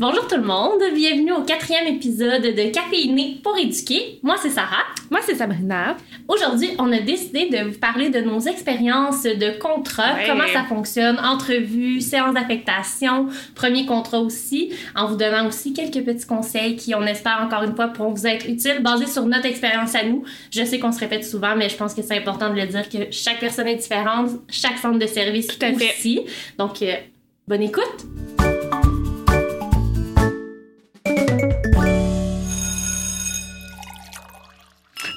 Bonjour tout le monde, bienvenue au quatrième épisode de Caféiné pour éduquer. Moi c'est Sarah. Moi c'est Sabrina. Aujourd'hui, on a décidé de vous parler de nos expériences de contrat, Ouais. comment ça fonctionne, entrevue, séance d'affectation, premier contrat aussi, en vous donnant aussi quelques petits conseils qui, on espère encore une fois, pourront vous être utiles, basés sur notre expérience à nous. Je sais qu'on se répète souvent, mais je pense que c'est important de le dire que chaque personne est différente, chaque centre de service Tout à fait. aussi. Donc, euh, bonne écoute.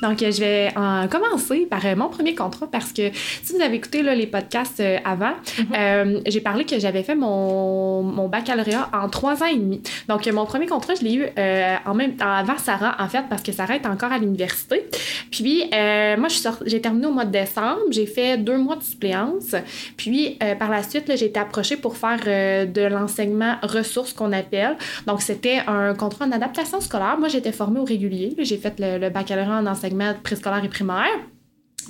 Donc, euh, je vais en commencer par euh, mon premier contrat parce que si vous avez écouté là, les podcasts euh, avant, euh, j'ai parlé que j'avais fait mon, mon baccalauréat en trois ans et demi. Donc, euh, mon premier contrat, je l'ai eu euh, en même temps avant Sarah, en fait, parce que Sarah est encore à l'université. Puis, euh, moi, j'ai terminé au mois de décembre. J'ai fait deux mois de suppléance. Puis, euh, par la suite, j'ai été approchée pour faire euh, de l'enseignement ressources qu'on appelle. Donc, c'était un contrat en adaptation scolaire. Moi, j'étais formée au régulier. J'ai fait le, le baccalauréat en enseignement préscolaire et primaire.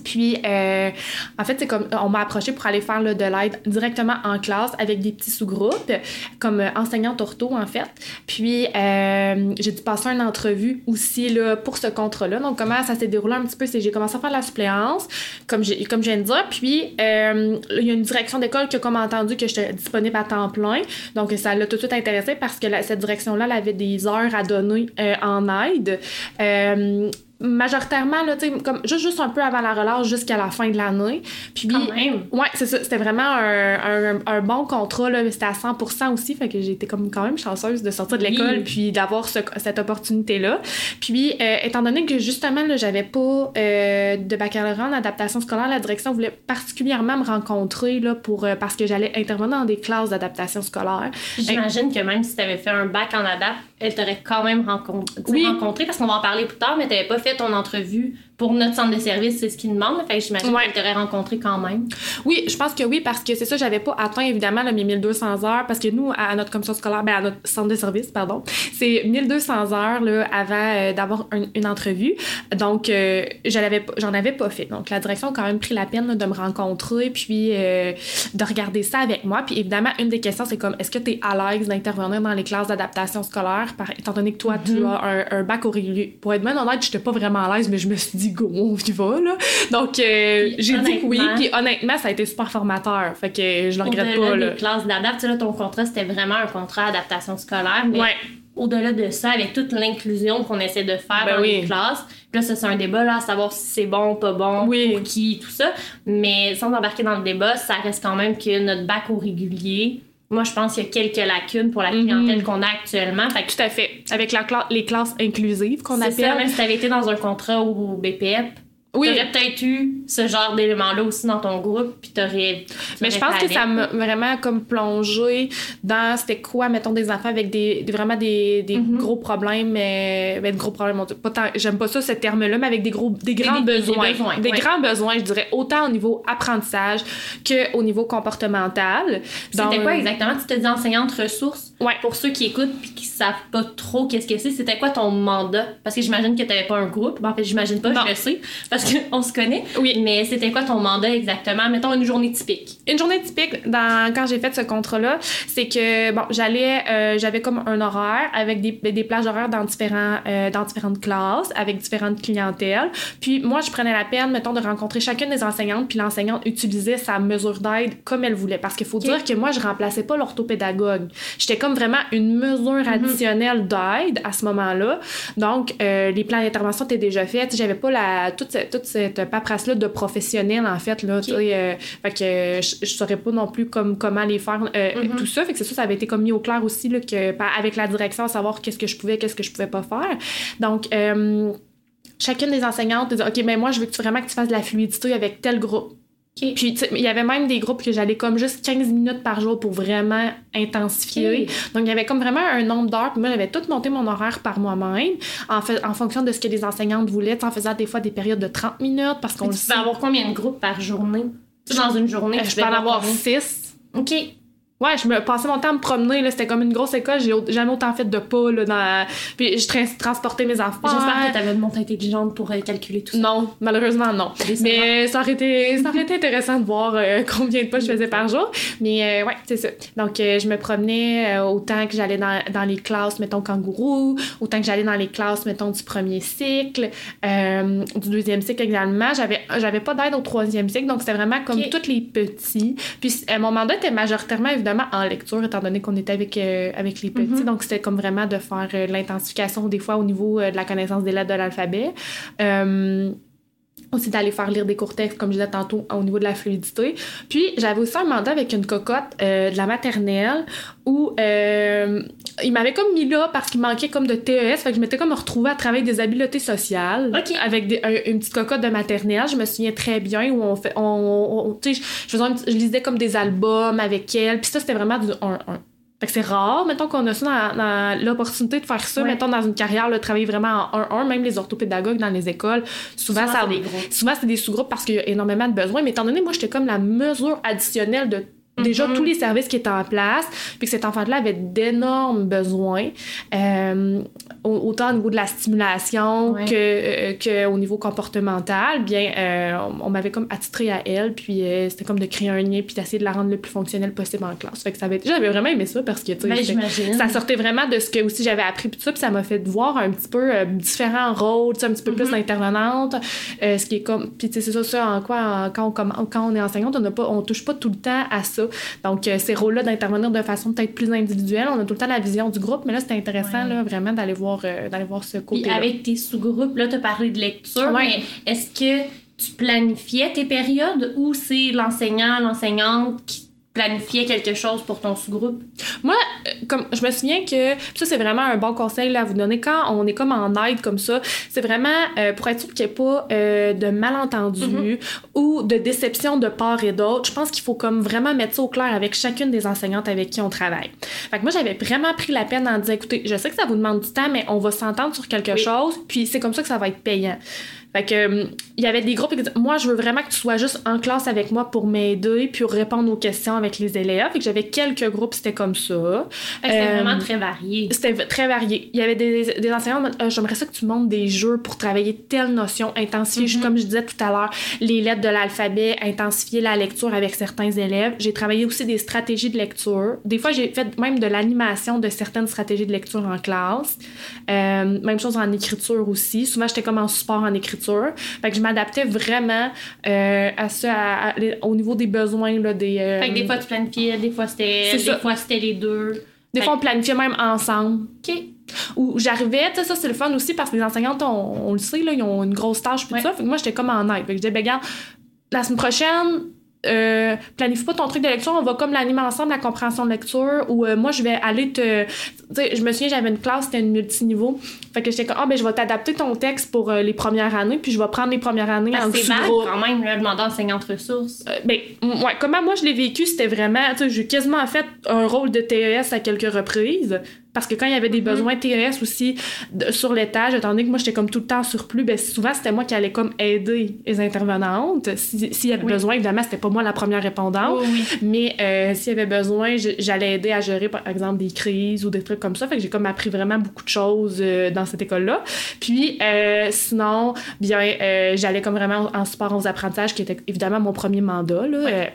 Puis, euh, en fait, c'est comme on m'a approché pour aller faire de l'aide directement en classe avec des petits sous-groupes, comme euh, enseignante ortho, en fait. Puis, euh, j'ai dû passer une entrevue aussi là, pour ce contrat-là. Donc, comment ça s'est déroulé un petit peu, c'est que j'ai commencé à faire la suppléance, comme, comme je viens de dire. Puis, euh, il y a une direction d'école qui a comme entendu que j'étais disponible à temps plein. Donc, ça l'a tout de suite intéressé parce que cette direction-là, elle avait des heures à donner en aide. Majoritairement, là, tu sais, comme juste, juste un peu avant la relâche jusqu'à la fin de l'année. Puis, Quand même. Ouais, c'est ça. C'était vraiment un, un, un bon contrat, là. C'était à 100% aussi. Fait que été comme quand même chanceuse de sortir de Oui. l'école puis d'avoir ce- cette opportunité-là. Puis, euh, étant donné que justement, là, j'avais pas euh, de baccalauréat en adaptation scolaire, la direction voulait particulièrement me rencontrer, là, pour, euh, parce que j'allais intervenir dans des classes d'adaptation scolaire. J'imagine que même si tu avais fait un bac en ADAP, elle t'aurait quand même rencontré, Oui. rencontré parce qu'on va en parler plus tard, mais tu n'avais pas fait ton entrevue pour notre centre de service, c'est ce qu'ils demandent. Fait que j'imagine Ouais. rencontré quand même. Oui, je pense que oui, parce que c'est ça, j'avais pas atteint évidemment là, mes 1200 heures, parce que nous, à notre commission scolaire, ben, à notre centre de service, pardon, c'est 1200 heures là, avant euh, d'avoir un- une entrevue. Donc, euh, j'en avais pas fait. Donc, la direction a quand même pris la peine là, de me rencontrer, puis euh, de regarder ça avec moi. Puis évidemment, une des questions, c'est comme, est-ce que tu es à l'aise d'intervenir dans les classes d'adaptation scolaire, par, étant donné que toi, tu as un, un bac au régulier? Pour être bien honnête, j'étais pas vraiment à l'aise, mais je me suis dit, go, on y va, là. Donc, euh, j'ai dit oui, puis honnêtement, ça a été super formateur. Fait que je le regrette pas, là. classes d'ADAP, tu sais, là, ton contrat, c'était vraiment un contrat d'adaptation scolaire. Mais Ouais. au-delà de ça, avec toute l'inclusion qu'on essaie de faire Ben dans oui. les classes, là, ça, c'est un débat, là, à savoir si c'est bon, pas bon, Oui. pour qui, tout ça. Mais sans embarquer dans le débat, ça reste quand même que notre bac au régulier, moi, je pense qu'il y a quelques lacunes pour la Mhm. clientèle qu'on a actuellement. Fait que Tout à fait. Avec la cla- les classes inclusives qu'on C'est ça, appelle. même si t'avais été dans un contrat au BPF, oui. t'aurais peut-être eu ce genre d'éléments-là aussi dans ton groupe, puis t'aurais. Mais je pense que ça m'a vraiment comme plongé dans c'était quoi, mettons, des enfants avec des, des- vraiment des, des Mhm. gros problèmes. euh, ben, gros problèmes, pas j'aime pas ça ce terme-là, mais avec des gros, des grands des- besoins. besoins, Des ouais. grands besoins, je dirais, autant au niveau apprentissage qu'au niveau comportemental. C'était quoi exactement? Tu te dis enseignante ressources. Ouais. Pour ceux qui écoutent puis qui savent pas trop qu'est-ce que c'est, c'était quoi ton mandat? Parce que j'imagine que t'avais pas un groupe. Ben, en fait, j'imagine pas, Non. je le sais, parce qu'on se connaît. Oui. Mais c'était quoi ton mandat exactement? Mettons une journée typique. Une journée typique dans, quand j'ai fait ce contrat-là, c'est que bon, j'allais, euh, j'avais comme un horaire avec des, des plages horaires dans différents, euh, dans différentes classes, avec différentes clientèles. Puis moi, je prenais la peine, mettons, de rencontrer chacune des enseignantes, puis l'enseignante utilisait sa mesure d'aide comme elle voulait. Parce qu'il faut dire que moi, je remplaçais pas l'orthopédagogue. J'étais comme vraiment une mesure additionnelle d'aide à ce moment-là. Donc, euh, les plans d'intervention étaient déjà faits. J'avais pas la, toute, cette, toute cette paperasse-là de professionnel, en fait. Là, euh, fait que euh, je, je saurais pas non plus comme, comment les faire, euh, Mhm. tout ça. Fait que c'est ça, ça avait été comme mis au clair aussi, là, que, avec la direction, à savoir qu'est-ce que je pouvais, qu'est-ce que je pouvais pas faire. Donc, chacune des enseignantes disait OK, mais moi, je veux que tu, vraiment que tu fasses de la fluidité avec tel groupe. Puis, il y avait même des groupes que j'allais comme juste 15 minutes par jour pour vraiment intensifier. Donc, il y avait comme vraiment un nombre d'heures. Puis moi, j'avais tout monté mon horaire par moi-même en, fait, en fonction de ce que les enseignantes voulaient, en faisant des fois des périodes de 30 minutes parce qu'on Tu peux avoir combien de groupes par journée? Dans une journée, Euh, Je peux en avoir combien? 6. OK. Ouais, je me passais mon temps à me promener. C'était comme une grosse école. J'ai jamais autant fait de pas, là, dans... Puis je tra- transportais mes enfants. J'espère que t'avais une montre intelligente pour euh, calculer tout ça. Non, malheureusement, non. Mais ça aurait été, ça aurait été intéressant de voir euh, combien de pas je faisais par jour. Mais euh, ouais, c'est ça. Donc, je me promenais autant que j'allais dans, dans les classes, mettons, kangourou, autant que j'allais dans les classes, mettons, du premier cycle, du deuxième cycle également. J'avais, pas d'aide au troisième cycle, donc c'était vraiment comme tous les petits. Puis mon mandat était majoritairement, évidemment, en lecture, étant donné qu'on était avec, euh, avec les petits. Mhm. Donc, c'était comme vraiment de faire euh, l'intensification, des fois, au niveau euh, de la connaissance des lettres de l'alphabet. Aussi d'aller faire lire des courts textes, comme je disais tantôt, au niveau de la fluidité. Puis, j'avais aussi un mandat avec une cocotte euh, de la maternelle où euh, il m'avait comme mis là parce qu'il manquait comme de TES. Fait que je m'étais comme retrouvée à travailler des habiletés sociales Ok. avec des- un- une petite cocotte de maternelle. Je me souviens très bien où on fait... On, on- je, faisais un je lisais comme des albums avec elle. Puis ça, c'était vraiment du 1-1. Fait que c'est rare, mettons qu'on a ça dans, dans l'opportunité de faire ça, Ouais. mettons dans une carrière, là, travailler vraiment en 1-1, même les orthopédagogues dans les écoles, souvent, souvent c'est des sous-groupes parce qu'il y a énormément de besoins, mais étant donné, moi, j'étais comme la mesure additionnelle de déjà Mhm. tous les services qui étaient en place, puis que cet enfant-là avait d'énormes besoins, euh, au- autant au niveau de la stimulation Ouais. que, euh, que au niveau comportemental, bien, euh, on, on m'avait comme attitré à elle, puis c'était comme de créer un lien, puis d'essayer de la rendre le plus fonctionnelle possible en classe. Fait que ça avait, j'avais vraiment aimé ça parce que, Ben, ça sortait vraiment de ce que aussi j'avais appris puis tout ça puis ça m'a fait voir un petit peu différents rôles un petit peu plus Mhm. d'intervenante ce qui est comme puis tu sais c'est ça ça en quoi en- quand on comm- quand on est enseignante on n'a pas on touche pas tout le temps à ça donc euh, ces rôles là d'intervenir de façon peut-être plus individuelle on a tout le temps la vision du groupe mais là c'était intéressant Ouais. là vraiment d'aller voir euh, d'aller voir ce côté là avec tes sous-groupes, là, tu as parlé de lecture, Ouais. mais est-ce que tu planifiais tes périodes ou c'est l'enseignant, l'enseignante qui planifiait quelque chose pour ton sous-groupe? Moi, euh, comme je me souviens que ça c'est vraiment un bon conseil là, à vous donner quand on est comme en aide comme ça, c'est vraiment euh, pour être sûr qu'il n'y ait pas euh, de malentendus ou de déception de part et d'autre. Je pense qu'il faut comme vraiment mettre ça au clair avec chacune des enseignantes avec qui on travaille. Fait que moi j'avais vraiment pris la peine en disant écoutez, je sais que ça vous demande du temps mais on va s'entendre sur quelque Oui. chose, puis c'est comme ça que ça va être payant. Fait que euh, il y avait des groupes qui disaient moi je veux vraiment que tu sois juste en classe avec moi pour m'aider puis répondre aux questions avec les élèves. Fait que j'avais quelques groupes c'était comme ça. C'était Euh, vraiment très varié. C'était très varié. Il y avait des, des enseignants, en Euh, j'aimerais ça que tu montes des jeux pour travailler telle notion, intensifier, Mhm. comme je disais tout à l'heure, les lettres de l'alphabet, intensifier la lecture avec certains élèves. J'ai travaillé aussi des stratégies de lecture. Des fois, j'ai fait même de l'animation de certaines stratégies de lecture en classe. Euh, même chose en écriture aussi. Souvent, j'étais comme en support en écriture. Fait que je m'adaptais vraiment euh, à ça, à- à- au niveau des besoins là, des... euh, Fait que des fois tu planifiais, des fois c'était des ça. fois c'était les deux. Des Fait fois, on planifiait même ensemble. OK. Où j'arrivais, tu sais, ça c'est le fun aussi parce que les enseignantes, on, on le sait, là, ils ont une grosse tâche puis Ouais. tout ça. Fait que moi, j'étais comme en aide. Fait que je disais, ben, regarde, la semaine prochaine, euh, planifie pas ton truc de lecture, on va comme l'animer ensemble, la compréhension de lecture, ou euh, moi, je vais aller te. Tu sais, je me souviens, j'avais une classe, c'était une multiniveau. Fait que j'étais comme, ah, ben, je vais t'adapter ton texte pour euh, les premières années, puis je vais prendre les premières années en Parce que c'est quand même, le mandat enseignante ressources. Euh, ben, ouais, comment moi je l'ai vécu, c'était vraiment, tu sais, j'ai quasiment fait un rôle de TES à quelques reprises. Parce que quand il y avait des Mhm. besoins TES aussi de- sur l'étage, étant donné que moi j'étais comme tout le temps surplus, ben souvent c'était moi qui allais comme aider les intervenantes. Si- S'il y avait Oui. besoin, évidemment, c'était pas moi la première répondante. Oh, oui. Mais euh, s'il y avait besoin, j'allais aider à gérer, par exemple, des crises ou des trucs comme ça. Fait que j'ai comme appris vraiment beaucoup de choses euh, dans cette école-là. Puis, euh, sinon, bien, euh, j'allais comme vraiment en support aux apprentissages, qui était évidemment mon premier mandat, là. Ouais.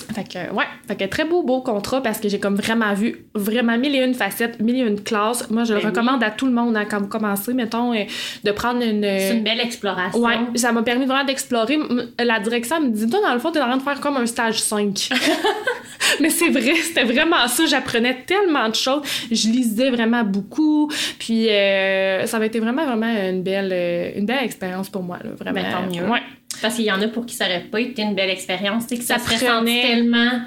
Euh, fait que, ouais, fait que très beau, beau contrat parce que j'ai comme vraiment vu vraiment mille et une facettes, mille et une classes. Moi, je le Ben oui. recommande à tout le monde hein, quand vous commencez, mettons, euh, de prendre une. C'est une belle exploration. Ouais, ça m'a permis vraiment d'explorer. La direction me dit, toi, dans le fond, t'es en train de faire comme un stage 5. Mais c'est vrai, c'était vraiment ça. J'apprenais tellement de choses. Je lisais vraiment beaucoup. Puis euh, ça avait été vraiment, vraiment une belle, euh, une belle expérience pour moi. Là, vraiment. Ben, tant mieux. Ouais. Parce qu'il y en a pour qui ça aurait pas été une belle expérience, que ça, Ça serait senti prenait- tellement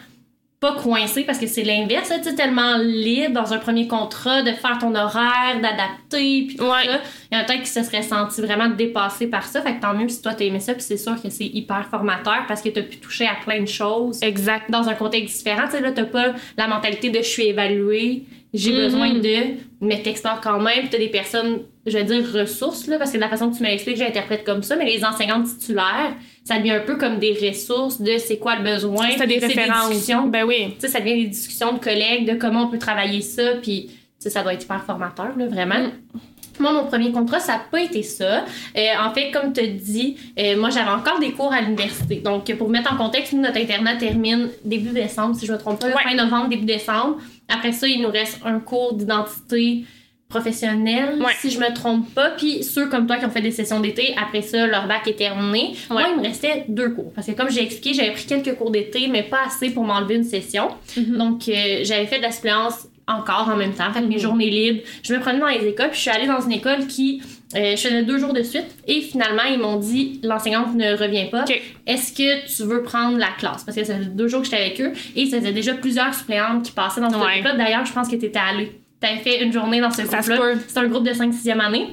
pas coincé parce que c'est l'inverse, tu tellement libre dans un premier contrat de faire ton horaire, d'adapter, puis tout Ouais. ça. Il y en a peut-être qui se serait senti vraiment dépassé par ça. Fait que tant mieux si toi t'as aimé ça, puis c'est sûr que c'est hyper formateur parce que t'as pu toucher à plein de choses Exact. dans un contexte différent. Tu sais, là, t'as pas la mentalité de je suis évaluée j'ai Mhm. besoin de mes texteurs quand même. Puis t'as des personnes, je vais dire ressources, là, parce que de la façon que tu m'expliques, j'interprète comme ça, mais les enseignantes titulaires, ça devient un peu comme des ressources de c'est quoi le besoin. C'était des C'est références. discussions. Ben oui. Tu sais, ça devient des discussions de collègues de comment on peut travailler ça, puis ça doit être hyper formateur, là, vraiment. Mm. Moi, mon premier contrat, ça n'a pas été ça. Euh, en fait, comme tu dis, euh, moi, j'avais encore des cours à l'université. Donc, pour mettre en contexte, notre internat termine début décembre, si je ne me trompe pas, Ouais. fin novembre, début décembre. Après ça, il nous reste un cours d'identité professionnelle, Ouais. si je me trompe pas. Puis ceux comme toi qui ont fait des sessions d'été, après ça, leur bac est terminé. Moi, il me restait deux cours. Parce que comme j'ai expliqué, j'avais pris quelques cours d'été, mais pas assez pour m'enlever une session. Mhm. Donc, euh, j'avais fait de la suppléance encore en même temps. Fait que mes Mhm. journées libres, je me prenais dans les écoles, puis je suis allée dans une école qui, euh, je faisais deux jours de suite, et finalement, ils m'ont dit, l'enseignante ne revient pas. Est-ce que tu veux prendre la classe? Parce que ça faisait deux jours que j'étais avec eux, et ça faisait déjà plusieurs suppléantes qui passaient dans ce Ouais. groupe-là. D'ailleurs, je pense que tu étais allée. Tu avais fait une journée dans ce groupe-là. C'est un groupe de 5-6e année.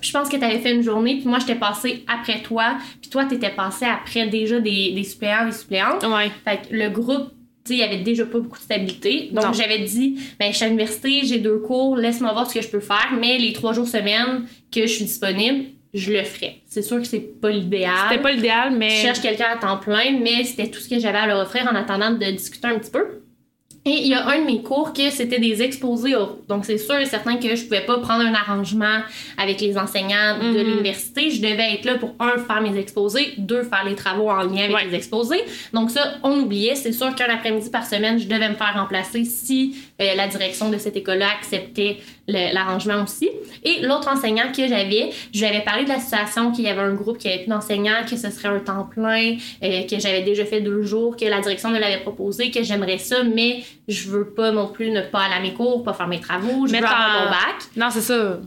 Puis je pense que tu avais fait une journée, puis moi, j'étais passée après toi, puis toi, tu étais passée après déjà des, des suppléants, des suppléantes. Ouais. Fait que le groupe, il y avait déjà pas beaucoup de stabilité. Donc, j'avais dit, ben, je suis à l'université, j'ai deux cours, laisse-moi voir ce que je peux faire, mais les trois jours semaine que je suis disponible, je le ferai. C'est sûr que c'est pas l'idéal. C'était pas l'idéal, mais. Je cherche quelqu'un à temps plein, mais c'était tout ce que j'avais à leur offrir en attendant de discuter un petit peu. Et il y a un de mes cours que c'était des exposés oraux. Donc, c'est sûr et certain que je pouvais pas prendre un arrangement avec les enseignants de Mhm. l'université. Je devais être là pour, un, faire mes exposés, deux, faire les travaux en lien avec Ouais. les exposés. Donc, ça, on oubliait. C'est sûr qu'un après-midi par semaine, je devais me faire remplacer si euh, la direction de cette école-là acceptait l'arrangement aussi. Et l'autre enseignant que j'avais, je lui avais parlé de la situation, qu'il y avait un groupe qui avait plus d'enseignants, que ce serait un temps plein, euh, que j'avais déjà fait deux jours, que la direction me l'avait proposé, que j'aimerais ça, mais je veux pas non plus ne pas aller à mes cours, pas faire mes travaux, je Mettre veux avoir en- mon bac. Non, c'est ça.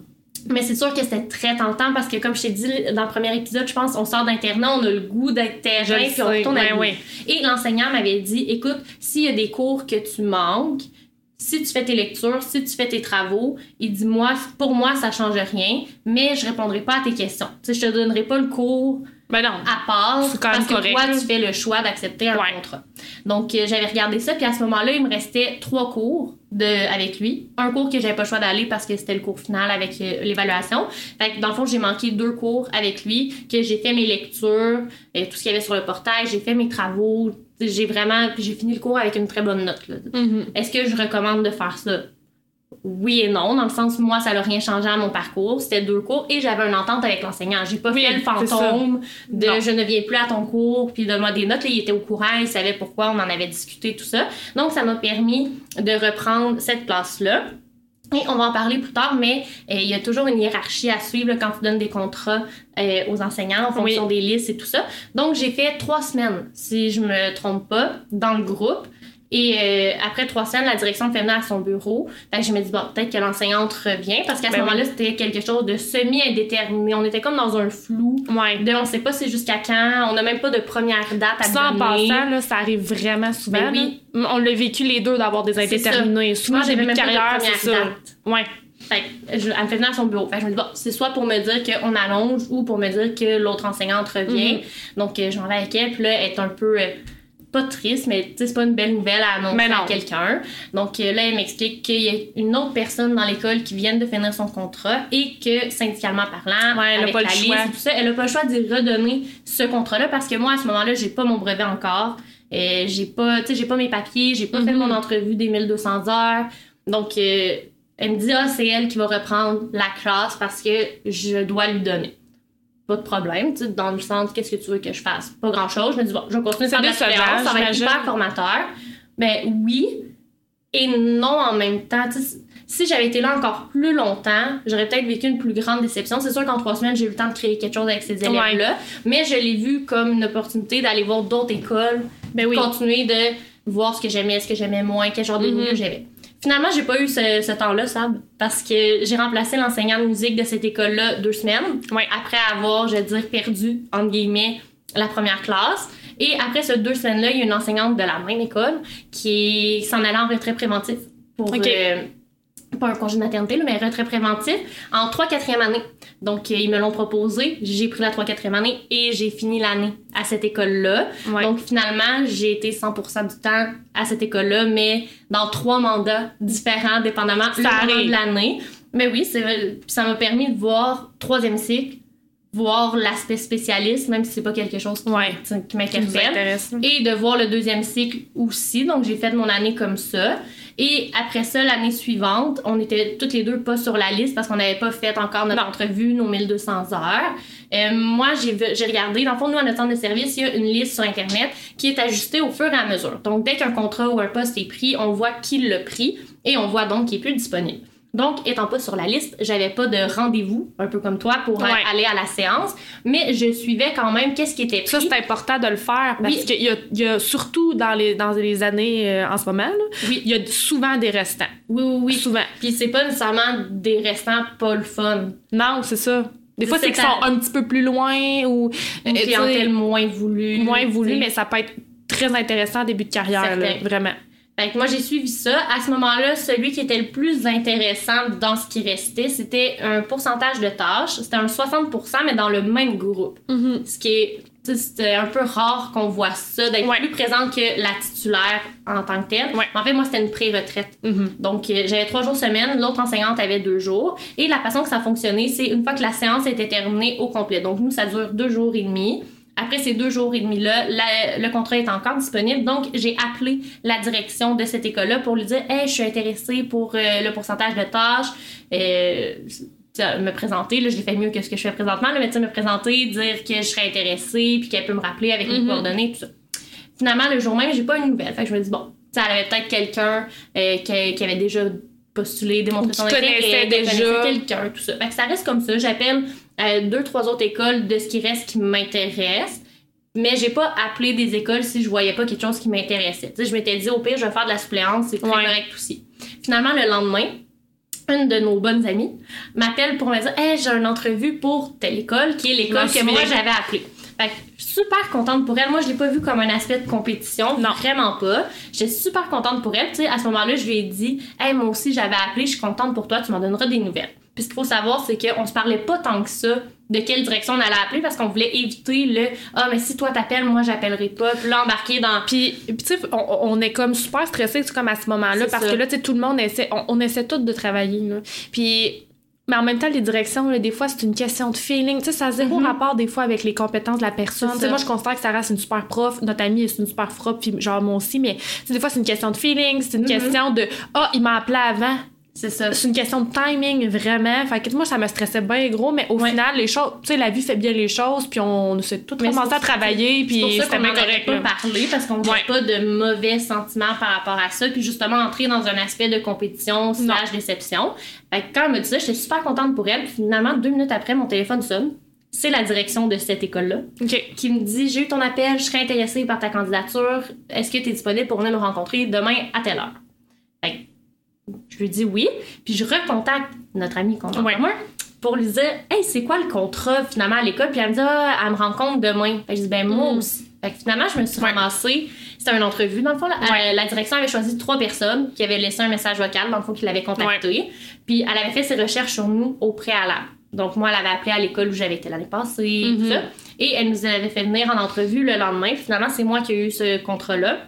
Mais c'est sûr que c'était très tentant parce que, comme je t'ai dit dans le premier épisode, je pense on sort d'internat, on a le goût d'être terrain, puis on retourne à ouais. Et l'enseignant m'avait dit écoute, s'il y a des cours que tu manques, si tu fais tes lectures, si tu fais tes travaux, il dit moi, pour moi, ça change rien, mais je répondrai pas à tes questions. Tu sais, je te donnerai pas le cours Ben non. à part quand parce que correct, toi, là. tu fais le choix d'accepter un Ouais. contrat. Donc, euh, j'avais regardé ça, puis à ce moment-là, il me restait trois cours de, avec lui. Un cours que j'avais pas le choix d'aller parce que c'était le cours final avec euh, l'évaluation. Fait que dans le fond, j'ai manqué deux cours avec lui, que j'ai fait mes lectures, euh, tout ce qu'il y avait sur le portail, j'ai fait mes travaux. J'ai vraiment, j'ai fini le cours avec une très bonne note. là. Mhm. Est-ce que je recommande de faire ça? Oui et non, dans le sens moi, ça n'a rien changé à mon parcours. C'était deux cours et j'avais une entente avec l'enseignant. J'ai pas Oui, fait le fantôme de Non. je ne viens plus à ton cours puis donne-moi des notes. Là, il était au courant, il savait pourquoi, on en avait discuté, tout ça. Donc, ça m'a permis de reprendre cette place-là. Et on va en parler plus tard, mais euh, il y a toujours une hiérarchie à suivre là, quand tu donnes des contrats euh, aux enseignants en fonction des listes et tout ça. Donc, j'ai fait trois semaines, si je me trompe pas, dans le groupe. Et euh, après trois semaines, la direction me fait venir à son bureau. Fait que je me dis, bon, peut-être que l'enseignante revient, parce qu'à ce Ben moment-là, c'était quelque chose de semi-indéterminé. On était comme dans un flou. Ouais. De on sait pas c'est jusqu'à quand, on n'a même pas de première date à Ça, en passant, là, ça arrive vraiment souvent. Ben oui. On l'a vécu les deux d'avoir des indéterminés. Souvent, de même carrière, c'est ça. Ouais. Fait que je- elle me fait venir à son bureau. Fait que je me dis, bon, c'est soit pour me dire qu'on allonge ou pour me dire que l'autre enseignante revient. Mhm. Donc, euh, je m'en vais avec elle. Puis là, elle est un peu, euh, pas triste, mais c'est pas une belle nouvelle à annoncer à quelqu'un. Donc euh, là, elle m'explique qu'il y a une autre personne dans l'école qui vient de finir son contrat et que, syndicalement parlant, Ouais, elle a avec pas le la choix. liste tout ça, elle a pas le choix d'y redonner ce contrat-là parce que moi, à ce moment-là, j'ai pas mon brevet encore. Euh, j'ai pas, tu sais, j'ai pas mes papiers, j'ai pas fait Mhm. mon entrevue des 1200 heures. Donc, euh, elle me dit, ah, c'est elle qui va reprendre la classe parce que je dois lui donner. Pas de problème, tu sais, dans le sens, qu'est-ce que tu veux que je fasse? Pas grand chose. Je me dis, bon, je vais continuer C'est à faire de la suppléance, ça va être hyper formateur. Ben oui et non en même temps. Tu sais, si j'avais été là encore plus longtemps, j'aurais peut-être vécu une plus grande déception. C'est sûr qu'en trois semaines, j'ai eu le temps de créer quelque chose avec ces élèves-là, mais je l'ai vu comme une opportunité d'aller voir d'autres écoles, Ben oui. continuer de voir ce que j'aimais, ce que j'aimais moins, quel genre de milieu j'aimais. Finalement, j'ai pas eu ce, ce temps-là, Sab, parce que j'ai remplacé l'enseignant de musique de cette école-là deux semaines, Ouais. après avoir, je vais dire, perdu, entre guillemets, la première classe. Et après ces deux semaines-là, il y a une enseignante de la même école qui s'en allait en retrait préventif pour Ok. euh, pas un congé de maternité, là, mais un retrait préventif en 3 4e année. Donc, euh, ils me l'ont proposé. J'ai pris la 3 4e année et j'ai fini l'année à cette école-là. Ouais. Donc, finalement, j'ai été 100% du temps à cette école-là, mais dans trois mandats différents, dépendamment Ça le de l'année. Mais oui, ça m'a permis de voir troisième cycle, voir l'aspect spécialiste, même si c'est pas quelque chose qui, Ouais. qui Qui vous m'interpelle intéresse. là. et de voir le deuxième cycle aussi. Donc, j'ai fait mon année comme ça. Et après ça, l'année suivante, on était toutes les deux pas sur la liste parce qu'on n'avait pas fait encore notre entrevue, nos 1200 heures. Euh, moi, j'ai regardé, dans le fond, nous, à notre centre de service, il y a une liste sur Internet qui est ajustée au fur et à mesure. Donc, dès qu'un contrat ou un poste est pris, on voit qui l'a pris et on voit donc qu'il est plus disponible. Donc, étant pas sur la liste, j'avais pas de rendez-vous, un peu comme toi, pour euh, Ouais. aller à la séance, mais je suivais quand même qu'est-ce qui était pris. Ça, c'est important de le faire parce Oui. qu'il y a, il y a surtout dans les, dans les années euh, en ce moment, Oui. il y a souvent des restants. Oui, oui, oui. Souvent. Puis c'est pas nécessairement des restants pas le fun. Non, c'est ça. Des fois, C'est qu'ils sont un petit peu plus loin ou Une euh, sais, clientèle moins voulue. moins voulu, tu sais. mais ça peut être très intéressant en début de carrière, là, vraiment. Fait que moi, j'ai suivi ça. À ce moment-là, celui qui était le plus intéressant dans ce qui restait, c'était un pourcentage de tâches. C'était un 60%, mais dans le même groupe. Ce qui est. C'était un peu rare qu'on voit ça, d'être Ouais. plus présente que la titulaire en tant que telle. Ouais. En fait, moi, c'était une pré-retraite. Mhm. Donc, euh, j'avais trois jours semaine, l'autre enseignante avait deux jours. Et la façon que ça fonctionnait, c'est une fois que la séance était terminée au complet. Donc, nous, ça dure deux jours et demi. Après ces deux jours et demi-là, le contrat est encore disponible. Donc, j'ai appelé la direction de cette école-là pour lui dire Hey, je suis intéressée pour euh, le pourcentage de tâches. Euh, me présenter, là, je l'ai fait mieux que ce que je fais présentement, là, mais me présenter, dire que je serais intéressée, puis qu'elle peut me rappeler avec mes Mhm. coordonnées, tout ça. Finalement, le jour même, j'ai pas une nouvelle. Fait que je me dis, bon, elle avait peut-être quelqu'un euh, qui, qui avait déjà postulé, démontré Qui son intérêt, déjà. quelqu'un, tout ça. Fait que ça reste comme ça. J'appelle euh, deux, trois autres écoles de ce qui reste qui m'intéresse. Mais j'ai pas appelé des écoles si je voyais pas quelque chose qui m'intéressait. Je m'étais dit, au pire, je vais faire de la suppléance, c'est très Ouais. correct aussi. Finalement, le lendemain, une de nos bonnes amies m'appelle pour me dire Hey, j'ai une entrevue pour telle école, qui est l'école que moi j'avais appelée. Fait que je suis super contente pour elle. Moi, je l'ai pas vu comme un aspect de compétition. Non. Vraiment pas. J'étais super contente pour elle. Tu sais, à ce moment-là, je lui ai dit Hey, moi aussi, j'avais appelé, je suis contente pour toi, tu m'en donneras des nouvelles. Puis ce qu'il faut savoir, c'est qu'on se parlait pas tant que ça de quelle direction on allait appeler parce qu'on voulait éviter le Ah, mais si toi t'appelles, moi j'appellerai pas. Puis là, embarquer dans. Puis, puis tu sais, on, on est comme super stressé, comme à ce moment-là, parce ça. que là, tu sais, tout le monde essaie, on, on essaie tous de travailler, là. Puis, mais en même temps, les directions, là, des fois, c'est une question de feeling. Tu sais, ça a zéro Mhm. rapport, des fois, avec les compétences de la personne. Tu sais, moi, je considère que Sarah, c'est une super prof. Notre amie, c'est une super prof, puis genre, moi aussi. Mais, tu sais, des fois, c'est une question de feeling. C'est une Mhm. question de, ah, il m'a appelé avant. C'est ça. C'est une question de timing, vraiment. Fait que moi, ça me stressait bien gros, mais au Ouais. final, les choses, tu sais, la vie fait bien les choses, puis on s'est tout commencé à travailler, puis c'était bien correct. pas parlé parce qu'on Ouais. pas de mauvais sentiments par rapport à ça puis justement entrer dans un aspect de compétition slash déception. Fait que quand elle me dit ça, j'étais super contente pour elle. Puis finalement, deux minutes après, mon téléphone sonne. C'est la direction de cette école-là qui me dit J'ai eu ton appel, je serais intéressée par ta candidature. Est-ce que tu es disponible pour venir me rencontrer demain à telle heure? Je lui dis oui. Puis je recontacte notre amie qu'on a Ouais. pour lui dire Hey, c'est quoi le contrat finalement à l'école? Puis elle me dit Ah, elle me rencontre demain. Fait que je dis Ben, moi Mm. aussi. Fait que finalement, je me suis Ouais. ramassée. C'était une entrevue, dans le fond. là. Ouais. Euh, la direction avait choisi trois personnes qui avaient laissé un message vocal, dans le fond, qui l'avaient contacté. Puis elle avait fait ses recherches sur nous au préalable. Donc, moi, elle avait appelé à l'école où j'avais été l'année passée, tout Mhm. ça. Et elle nous avait fait venir en entrevue le lendemain. Puis finalement, c'est moi qui ai eu ce contrat-là.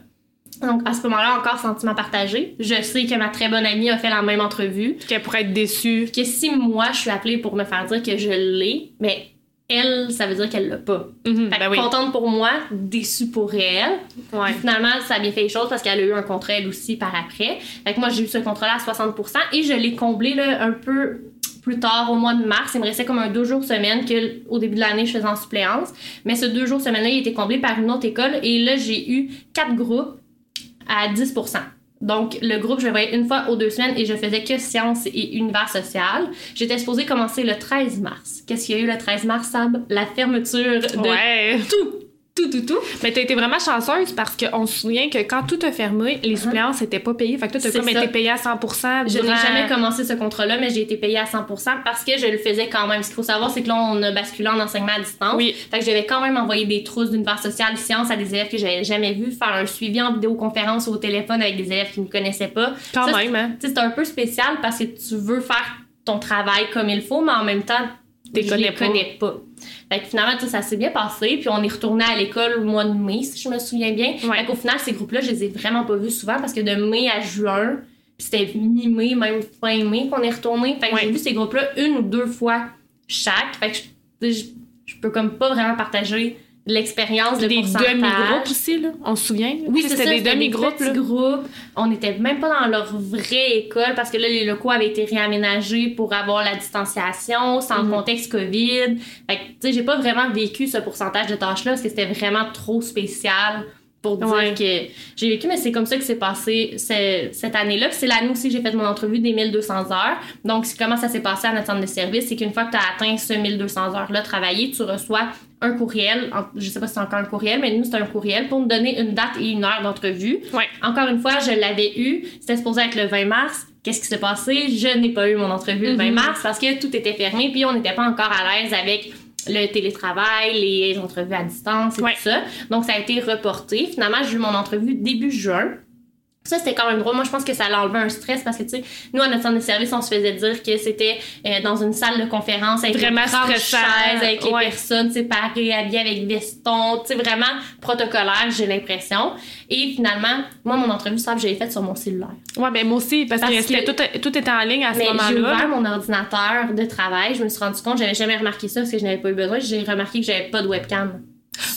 Donc, à ce moment-là, encore sentiment partagé. Je sais que ma très bonne amie a fait la même entrevue. Qu'elle pourrait être déçue. Que si moi, je suis appelée pour me faire dire que je l'ai, mais elle, ça veut dire qu'elle l'a pas. Fait que ben oui. contente pour moi, déçue pour elle. Ouais. Finalement, ça a bien fait les choses parce qu'elle a eu un contrat elle aussi par après. Fait que moi, j'ai eu ce contrat-là à 60% et je l'ai comblé là, un peu plus tard, au mois de mars. Il me restait comme un deux jours semaine que au début de l'année, je faisais en suppléance. Mais ce deux jours semaine-là, il a été comblé par une autre école et là, j'ai eu quatre groupes à 10%. Donc, le groupe, je le voyais une fois aux deux semaines et je faisais que sciences et univers social. J'étais supposée commencer le 13 mars. Qu'est-ce qu'il y a eu le 13 mars, Sab? La fermeture de Ouais. tout. Tout, tout, tout. Mais t'as été vraiment chanceuse parce qu'on se souvient que quand tout a fermé, les suppléances n'étaient pas payées. Fait que toi, t'as comme ça. été payée à 100% Je n'ai durant- jamais commencé ce contrat-là, mais j'ai été payée à 100% parce que je le faisais quand même. Ce qu'il faut savoir, c'est que là, on a basculé en enseignement à distance. Oui. Fait que j'avais quand même envoyé des trousses d'univers social sciences à des élèves que j'avais jamais vus, faire un suivi en vidéoconférence ou au téléphone avec des élèves qui ne me connaissaient pas. Quand Ça, même, hein. Tu c'est un peu spécial parce que tu veux faire ton travail comme il faut, mais en même temps, connais les pas. connais pas. Fait que finalement, ça s'est bien passé. Puis on est retourné à l'école au mois de mai, si je me souviens bien. Ouais. Fait qu'au final, ces groupes-là, je les ai vraiment pas vus souvent parce que de mai à juin, puis c'était mi-mai, même fin mai qu'on est retourné. Fait que Ouais. j'ai vu ces groupes-là une ou deux fois chaque. Fait que je, je, je peux comme pas vraiment partager l'expérience de Des demi-groupes aussi, là. On se souvient? Oui, C'était des demi-groupes, là. groupes. On n'était même pas dans leur vraie école parce que là, les locaux avaient été réaménagés pour avoir la distanciation, sans Mhm. contexte COVID. Fait que, tu sais, j'ai pas vraiment vécu ce pourcentage de tâches-là parce que c'était vraiment trop spécial pour dire Ouais. que j'ai vécu, mais c'est comme ça que c'est passé ce- cette année-là. C'est l'année aussi que j'ai fait mon entrevue des 1200 heures. Donc, comment ça s'est passé à notre centre de service? C'est qu'une fois que tu as atteint ce 1200 heures-là travaillé, tu reçois un courriel. Je sais pas si c'est encore un courriel, mais nous, c'est un courriel pour nous donner une date et une heure d'entrevue. Ouais. Encore une fois, je l'avais eu. C'était supposé être le 20 mars. Qu'est-ce qui s'est passé? Je n'ai pas eu mon entrevue le 20 Mhm. mars parce que tout était fermé puis on n'était pas encore à l'aise avec le télétravail, les entrevues à distance et Ouais. tout ça. Donc, ça a été reporté. Finalement, j'ai eu mon entrevue début juin. Ça, c'était quand même drôle. Moi, je pense que ça a enlevé un stress parce que, tu sais, nous, à notre centre de service, on se faisait dire que c'était euh, dans une salle de conférence avec Vraiment stressant. chaises, avec les Ouais. personnes séparées, habillées avec veston, tu sais, vraiment protocolaire, j'ai l'impression. Et finalement, moi, mon entrevue, ça, je l'ai faite sur mon cellulaire. Ouais, ben moi aussi, parce, Parce que, tout, tout était en ligne à ce Mais j'ai moment-là. ouvert mon ordinateur de travail, je me suis rendu compte, j'avais jamais remarqué ça parce que je n'avais pas eu besoin. J'ai remarqué que j'avais pas de webcam.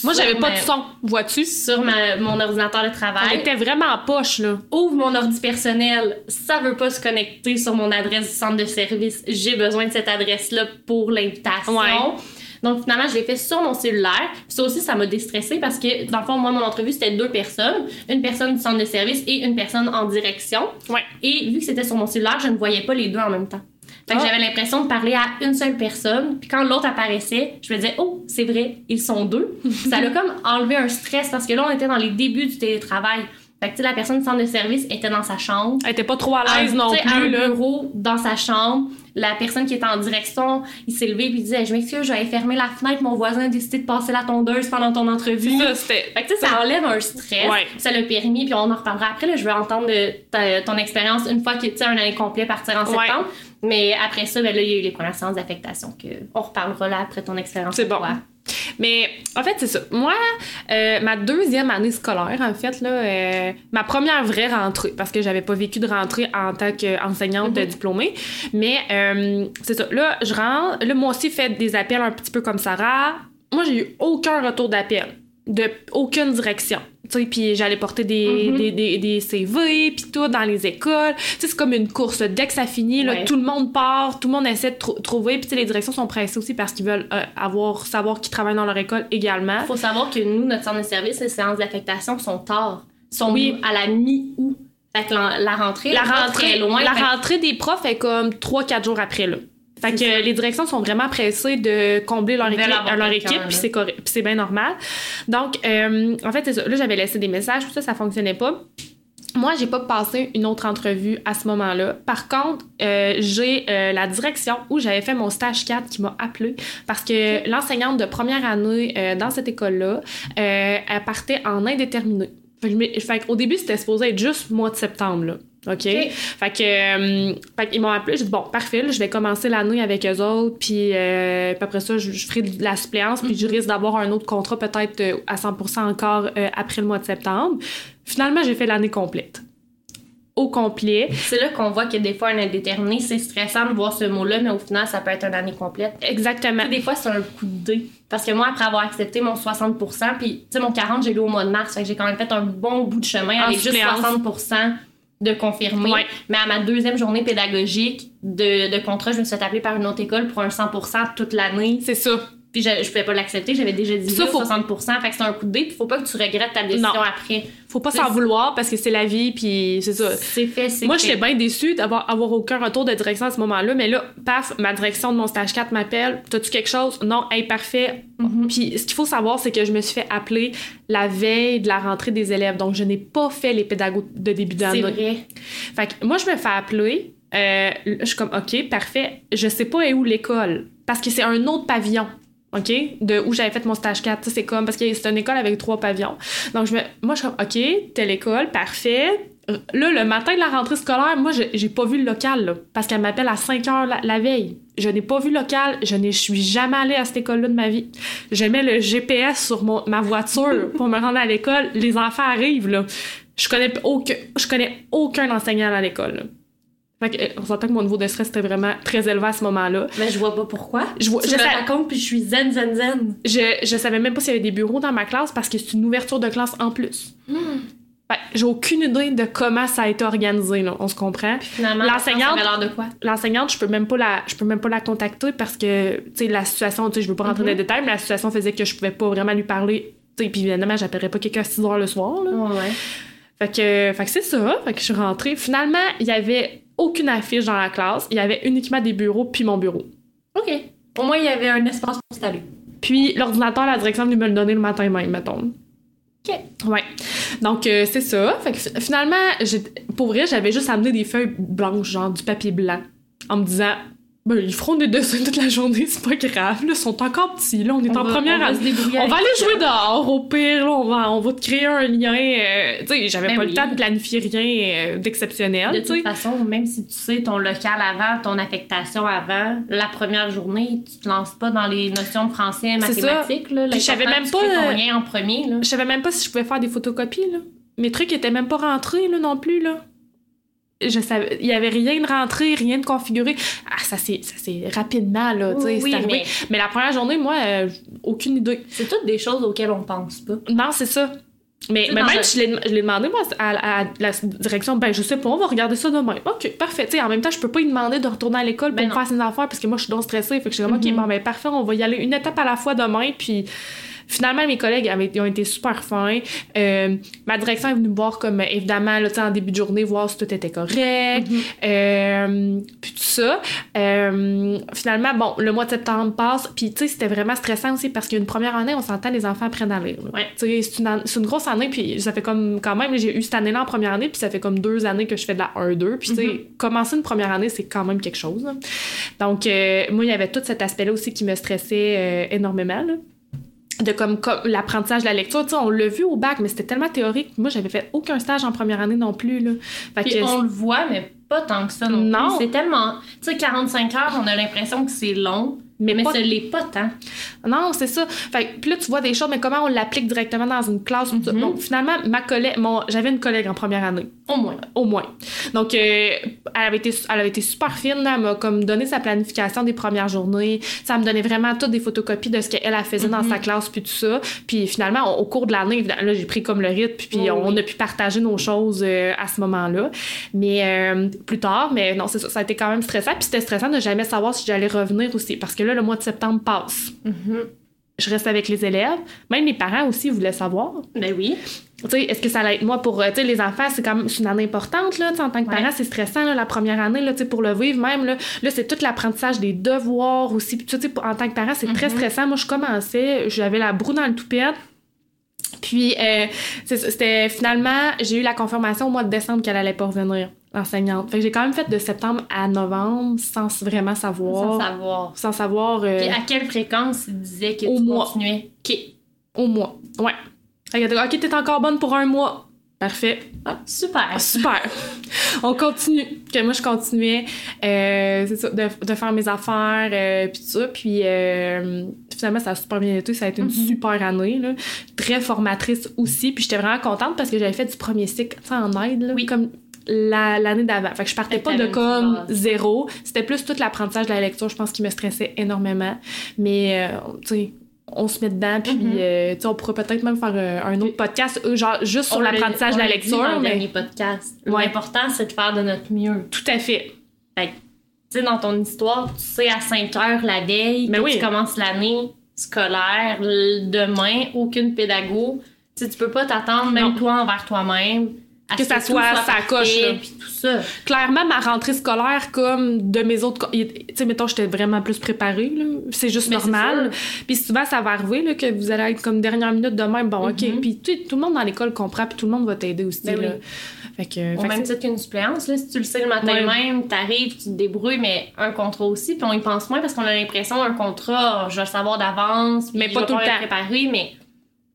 Moi, j'avais pas ma- de son, vois-tu? Sur ma- mon ordinateur de travail. était vraiment en poche, là. ouvre mon ordi personnel, ça veut pas se connecter sur mon adresse du centre de service. J'ai besoin de cette adresse-là pour l'invitation. Ouais. Donc finalement, je l'ai fait sur mon cellulaire. Puis ça aussi, ça m'a déstressé parce que dans le fond, moi, mon entrevue, c'était deux personnes. Une personne du centre de service et une personne en direction. Ouais. Et vu que c'était sur mon cellulaire, je ne voyais pas les deux en même temps. Fait que Ah. j'avais l'impression de parler à une seule personne. Puis quand l'autre apparaissait, je me disais, oh, c'est vrai, ils sont deux. ça l'a comme enlevé un stress parce que là, on était dans les débuts du télétravail. Fait que, tu sais, la personne du centre de service était dans sa chambre. Elle était pas trop à l'aise non plus, un là. bureau dans sa chambre. La personne qui était en direction, il s'est levé puis il disait Je m'excuse, j'avais fermé la fenêtre, mon voisin a décidé de passer la tondeuse pendant ton entrevue. Ça, c'était. Fait que tu sais, ça enlève un stress. Ouais. Ça l'a permis, puis on en reparlera après. Là, je veux entendre de ta- ton expérience une fois que tu sais, un année complet partir en Ouais. Mais après ça, ben là, il y a eu les premières séances d'affectation que on reparlera là après ton expérience. C'est bon. toi. Mais en fait, c'est ça. Moi, euh, ma deuxième année scolaire, en fait, là, euh, ma première vraie rentrée, parce que j'avais pas vécu de rentrée en tant qu'enseignante Mhm. diplômée, mais euh, c'est ça. Là, je rentre. Là, moi aussi, fait des appels un petit peu comme Sarah. Moi, j'ai eu aucun retour d'appel, de aucune direction. Tu sais, puis j'allais porter des, Mhm. des, des, des CV, puis tout, dans les écoles. Tu sais, c'est comme une course. Dès que ça finit, là, Ouais. tout le monde part, tout le monde essaie de trou- trouver. Puis tu sais, les directions sont pressées aussi parce qu'ils veulent euh, avoir, savoir qui travaille dans leur école également. Il faut savoir que nous, notre centre de service, les séances d'affectation sont tard. Sont Oui. à la mi-août. Fait que la, la rentrée, La rentrée, loin. la Fait rentrée des profs est comme 3-4 jours après, là. Fait que ça. les directions sont vraiment pressées de combler leur équipe, leur équipe puis c'est correct, puis c'est bien normal. Donc, euh, en fait, c'est ça. Là, j'avais laissé des messages, tout ça, ça fonctionnait pas. Moi, j'ai pas passé une autre entrevue à ce moment-là. Par contre, euh, j'ai euh, la direction où j'avais fait mon stage 4 qui m'a appelé parce que l'enseignante de première année euh, dans cette école-là, elle partait en indéterminé. Fait qu'au début, c'était supposé être juste mois de septembre, là. OK? Fait que, euh, fait qu'ils m'ont appelé, j'ai dit bon, parfait, là, je vais commencer l'année avec eux autres, puis, euh, puis après ça, je, je ferai de la suppléance, puis je risque d'avoir un autre contrat peut-être euh, à 100% encore euh, après le mois de septembre. Finalement, j'ai fait l'année complète. Au complet. C'est là qu'on voit que des fois, un indéterminé, c'est stressant de voir ce mot-là, mais au final, ça peut être une année complète. Exactement. Des fois, c'est un coup de dé. Parce que moi, après avoir accepté mon 60 puis tu sais, mon 40, j'ai lu au mois de mars. Fait que j'ai quand même fait un bon bout de chemin En avec juste suppléance. 60 de confirmé. Ouais. Mais à ma deuxième journée pédagogique de, de contrat, je me suis fait appeler par une autre école pour un 100% toute l'année. C'est ça. Puis je, je pouvais pas l'accepter, j'avais déjà dit Ça, oui, faut- 60%, fait que c'est un coup de dé, puis faut pas que tu regrettes ta décision Non. après. Faut pas C'est- s'en vouloir parce que c'est la vie, puis c'est ça. C'est fait, c'est Moi, j'étais bien déçue d'avoir avoir aucun retour de direction à ce moment-là, mais là, paf, ma direction de mon stage 4 m'appelle. T'as-tu quelque chose? Non, hey, parfait. Mhm. Puis ce qu'il faut savoir, c'est que je me suis fait appeler la veille de la rentrée des élèves. Donc, je n'ai pas fait les pédagogues de début C'est d'année. vrai. Fait que moi, je me fais appeler. euh, je suis comme, OK, parfait. Je sais pas est où l'école. Parce que c'est un autre pavillon. OK? De où j'avais fait mon stage 4. Tu sais, C'est comme, parce que c'est une école avec trois pavillons. Donc, je me, moi, je suis comme, OK, telle école, parfait. Là, le matin de la rentrée scolaire, moi, je- j'ai pas vu le local, là, parce qu'elle m'appelle à 5 heures la, la veille. Je n'ai pas vu le local. Je ne suis jamais allée à cette école-là de ma vie. Je mets le GPS sur mon, ma voiture pour me rendre à l'école. Les enfants arrivent, là. Je connais aucun, je connais aucun enseignant à l'école. Fait que, euh, on s'entend que mon niveau de stress était vraiment très élevé à ce moment-là. Mais je vois pas pourquoi. Je vois- tu je me racontes, puis je suis zen, zen, zen. Je, je savais même pas s'il y avait des bureaux dans ma classe parce que c'est une ouverture de classe en plus. Hmm. Fait que j'ai aucune idée de comment ça a été organisé, là. On se comprend? Finalement, L'enseignante- Ça avait l'air de quoi? L'enseignante, je peux même pas la, je peux même pas la contacter parce que, tu sais, la situation, tu sais, je veux pas rentrer Mhm. dans les détails, mais la situation faisait que je pouvais pas vraiment lui parler. Tu sais, puis évidemment, j'appellerais pas quelqu'un à 6 heures le soir, là. Ouais. Fait que, fait que c'est ça. Fait que je suis rentrée. Finalement, il y avait aucune affiche dans la classe. Il y avait uniquement des bureaux puis mon bureau. OK. Au moins, il y avait un espace pour s'installer. Puis l'ordinateur, la direction venait me le donner le matin même, mettons. OK. Ouais. Donc, euh, c'est ça. Fait que fi- finalement, pour vrai, j'avais juste amené des feuilles blanches, genre du papier blanc, en me disant, ben, ils feront des dessins toute la journée, c'est pas grave. Là, ils sont encore petits, là, on est On en va- première on va année. se On va aller ça. jouer dehors, au pire, là, on va, on va te créer un lien. euh, tu sais, j'avais Ben pas oui. le temps de planifier rien euh, d'exceptionnel, De toute façon, même si tu sais ton local avant, ton affectation avant, la première journée, tu te lances pas dans les notions de français, mathématiques. Je savais même pas, euh. Je savais même pas si je pouvais faire des photocopies, là. Mes trucs étaient même pas rentrés, là, non plus, là. Je savais, il y avait rien de rentré, rien de configuré. Ah, ça c'est, ça c'est rapidement, là, tu sais, Oui, arrivé. mais Mais la première journée, moi, euh, aucune idée. c'est toutes des choses auxquelles on pense pas. Non, c'est ça. Mais, même, je l'ai, demandé, moi, à, à la direction, ben, je sais pas, on va regarder ça demain. OK, parfait. Tu sais, en même temps, je peux pas lui demander de retourner à l'école pour Ben me faire ses affaires parce que moi, je suis donc stressée. Fait que je suis comme, OK, Mhm. bon, ben, parfait, on va y aller une étape à la fois demain. Puis finalement, mes collègues avaient, ils ont été super fins. Euh, ma direction est venue me voir, comme, évidemment, là, en début de journée, voir si tout était correct. Mhm. Euh, puis tout ça. Euh, finalement, bon, le mois de septembre passe, puis tu sais, c'était vraiment stressant aussi parce qu'une première année, on s'entend, les enfants apprennent à lire. Ouais. Tu sais, c'est une, grosse année, puis ça fait comme, quand même, j'ai eu cette année-là en première année, puis ça fait comme deux années que je fais de la 1-2, puis tu sais, commencer une première année, c'est quand même quelque chose. là. Donc, moi, il y avait tout cet aspect-là aussi qui me stressait énormément, là de comme, comme l'apprentissage de la lecture, tu sais, on l'a vu au bac, mais c'était tellement théorique. Moi, j'avais fait aucun stage en première année non plus, là. Fait Puis que on le voit, mais pas tant que ça non, Non. C'est tellement. Tu sais, 45 heures, on a l'impression que c'est long, mais, mais pas ce l'est pas tant. Non, c'est ça. Fait que, puis là, tu vois des choses, mais comment on l'applique directement dans une classe. tout ça. Mhm. Donc, finalement, ma collègue, mon, j'avais une collègue en première année, Au moins. au moins. Donc, euh, elle, avait été, elle avait été super fine. là. Elle m'a comme donné sa planification des premières journées. Ça me donnait vraiment toutes des photocopies de ce qu'elle elle faisait dans Mhm. sa classe, puis tout ça. Puis finalement, au, au cours de l'année, là, j'ai pris comme le rythme, puis, Oh, on a pu partager nos choses euh, à ce moment-là. Mais euh, plus tard, mais non, c'est ça. Ça a été quand même stressant. Puis c'était stressant de jamais savoir si j'allais revenir aussi. Parce que là, le mois de septembre passe Mhm. je reste avec les élèves. Même mes parents aussi voulaient savoir. Ben oui. Tu sais, est-ce que ça allait être moi pour. euh, Tu sais, les enfants, c'est quand même une année importante, là. En tant que Ouais. parent, c'est stressant, là, la première année, là, pour le vivre même, là. Là, c'est tout l'apprentissage des devoirs aussi. Puis, tu sais, pour- en tant que parent, c'est très Mhm. stressant. Moi, je commençais, j'avais la broue dans le toupette. Puis, euh, c'était finalement, j'ai eu la confirmation au mois de décembre qu'elle allait pas revenir, l'enseignante. Fait que j'ai quand même fait de septembre à novembre sans vraiment savoir. Sans savoir. Sans savoir. euh, Puis à quelle fréquence il disait que Au tu mois. continuais? OK. Au mois. Ouais. Fait était, ok, t'es encore bonne pour un mois. Parfait. Ah, super. Ah, super. On continue. Que moi, je continuais euh, ça, de, de faire mes affaires, euh, puis tout ça. Puis euh, finalement, ça a super bien été. Ça a été une Mhm. super année. Là. Très formatrice aussi. Puis j'étais vraiment contente parce que j'avais fait du premier cycle en aide, là, Oui. comme la- l'année d'avant. Fait que je partais pas de comme zéro. C'était plus tout l'apprentissage de la lecture, je pense, qui me stressait énormément. Mais, euh, tu sais, on se met dedans, puis Mhm. euh, tu sais, on pourrait peut-être même faire euh, un autre podcast, euh, genre juste sur l'a- l'apprentissage de la l'a dit dans lecture. le Mais dernier podcast. Ouais. L'important, c'est de faire de notre mieux. tout à fait. Tu sais, dans ton histoire, tu sais à 5 heures la veille, que oui. tu commences l'année, scolaire, demain, aucune pédago. Tu sais, tu peux pas t'attendre, même Non. toi envers toi-même, Que ça soit ça parfait, coche, là. Puis tout ça. Clairement, ma rentrée scolaire, comme de mes autres. Tu sais, mettons, j'étais vraiment plus préparée, là. C'est juste Mais normal. Puis souvent, ça va arriver, là, que vous allez être comme dernière minute de même. Bon, OK. Mhm. Puis tu sais, tout le monde dans l'école comprend, puis tout le monde va t'aider aussi, Ben là. oui. Fait que. Au fait même c'est- titre qu'une suppléance, là, si tu le sais le matin Ouais. même, t'arrives, tu te débrouilles, mais un contrat aussi, puis on y pense moins parce qu'on a l'impression un contrat, je vais le savoir d'avance, puis Mais je pas vais tout le temps. préparé, mais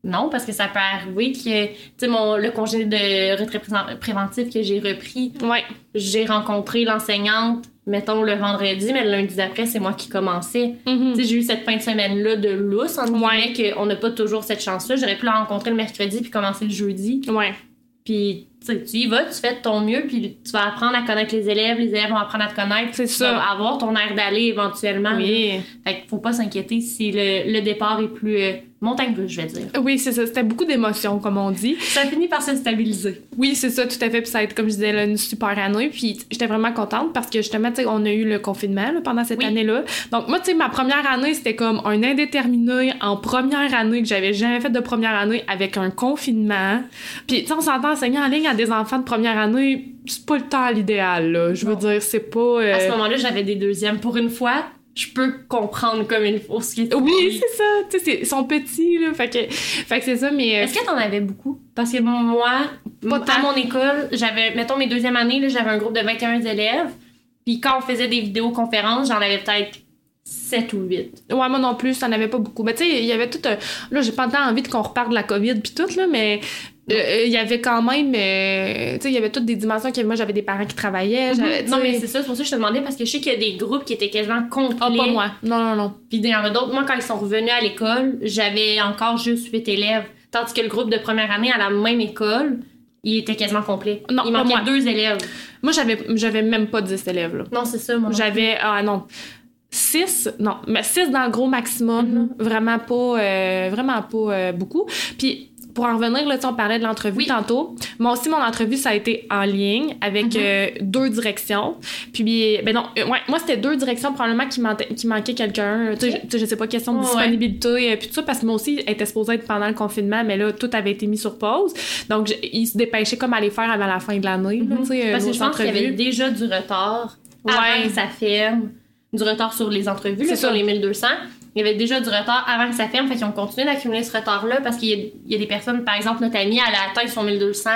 non, parce que ça peut arriver que, tu sais, le congé de retraite pré- préventif que j'ai repris, Ouais. j'ai rencontré l'enseignante, mettons le vendredi, mais le lundi d'après, c'est moi qui commençais. Mhm. Tu sais, j'ai eu cette fin de semaine-là de lousse, en Ouais. qu'on n'a pas toujours cette chance-là. J'aurais pu la rencontrer le mercredi puis commencer le jeudi. Ouais. Puis tu y vas, tu fais de ton mieux, puis tu vas apprendre à connaître les élèves, les élèves vont apprendre à te connaître. C'est ça. vas avoir ton air d'aller éventuellement. Oui. là. Fait qu'il faut pas s'inquiéter si le, le départ est plus euh, montagne russe, je vais dire. Oui, c'est ça. C'était beaucoup d'émotions, comme on dit. Ça finit par se stabiliser. Oui, c'est ça, tout à fait. Puis ça a été, comme je disais, là, une super année. Puis j'étais vraiment contente parce que justement, tu sais, on a eu le confinement là, pendant cette Oui. année-là. Donc moi, tu sais, ma première année, c'était comme un indéterminé en première année que j'avais jamais fait de première année avec un confinement. Puis tu sais, on s'entend enseigner en ligne à des enfants de première année, c'est pas le temps à l'idéal, là. Je veux dire, c'est pas... euh, À ce moment-là, j'avais des deuxièmes. Pour une fois, je peux comprendre comme il faut ce qui est Oui, c'est ça. Tu sais, c'est- ils sont petits, là. Fait que, fait que c'est ça, mais... euh, Est-ce que t'en avais beaucoup? Parce que moi, Pas à tant. mon école, j'avais, mettons mes deuxièmes années, là, j'avais un groupe de 21 élèves. Puis quand on faisait des vidéoconférences, j'en avais peut-être 7 ou 8. Ouais, moi non plus, ça n'avait pas beaucoup. Mais tu sais, il y avait tout. un- Là, j'ai pas tant envie de qu'on reparte de la COVID puis tout, là, mais euh, euh, il y avait quand même. euh, tu sais, il y avait toutes des dimensions. Que moi, j'avais des parents qui travaillaient. j'avais- Non, mais c'est ça, c'est pour ça que je te demandais, parce que je sais qu'il y a des groupes qui étaient quasiment complets. Ah, pas moi. Non, non, non. Puis il y en a d'autres. Moi, quand ils sont revenus à l'école, j'avais encore juste 8 élèves. Tandis que le groupe de première année à la même école, il était quasiment complet. Non, il manquait moi. deux élèves. Moi, j'avais, j'avais même pas 10 élèves, là. Non, c'est ça, moi. J'avais. Ah non. 6, non, mais 6 dans le gros maximum, Mhm. vraiment pas, euh, vraiment pas beaucoup. Puis pour en revenir, là, on parlait de l'entrevue Oui. tantôt. Moi aussi, mon entrevue, ça a été en ligne avec Mhm. euh, deux directions. Puis, ben non, euh, ouais, moi, c'était deux directions probablement qui, qui manquait quelqu'un. Tu sais, je- sais, pas, question de Ouais. disponibilité, euh, puis tout ça, parce que moi aussi, elle était supposée être pendant le confinement, mais là, tout avait été mis sur pause. Donc, je- ils se dépêchaient comme à les faire avant la fin de l'année, sais, euh, Parce que je pense qu'il y avait déjà du retard Ouais. avant que ça ferme. Du retard sur les entrevues, là, C'est sur les 1200. Il y avait déjà du retard avant que ça ferme. Fait qu'ils ont continué d'accumuler ce retard-là parce qu'il y, a- des personnes, par exemple, notre amie, elle a atteint son 1200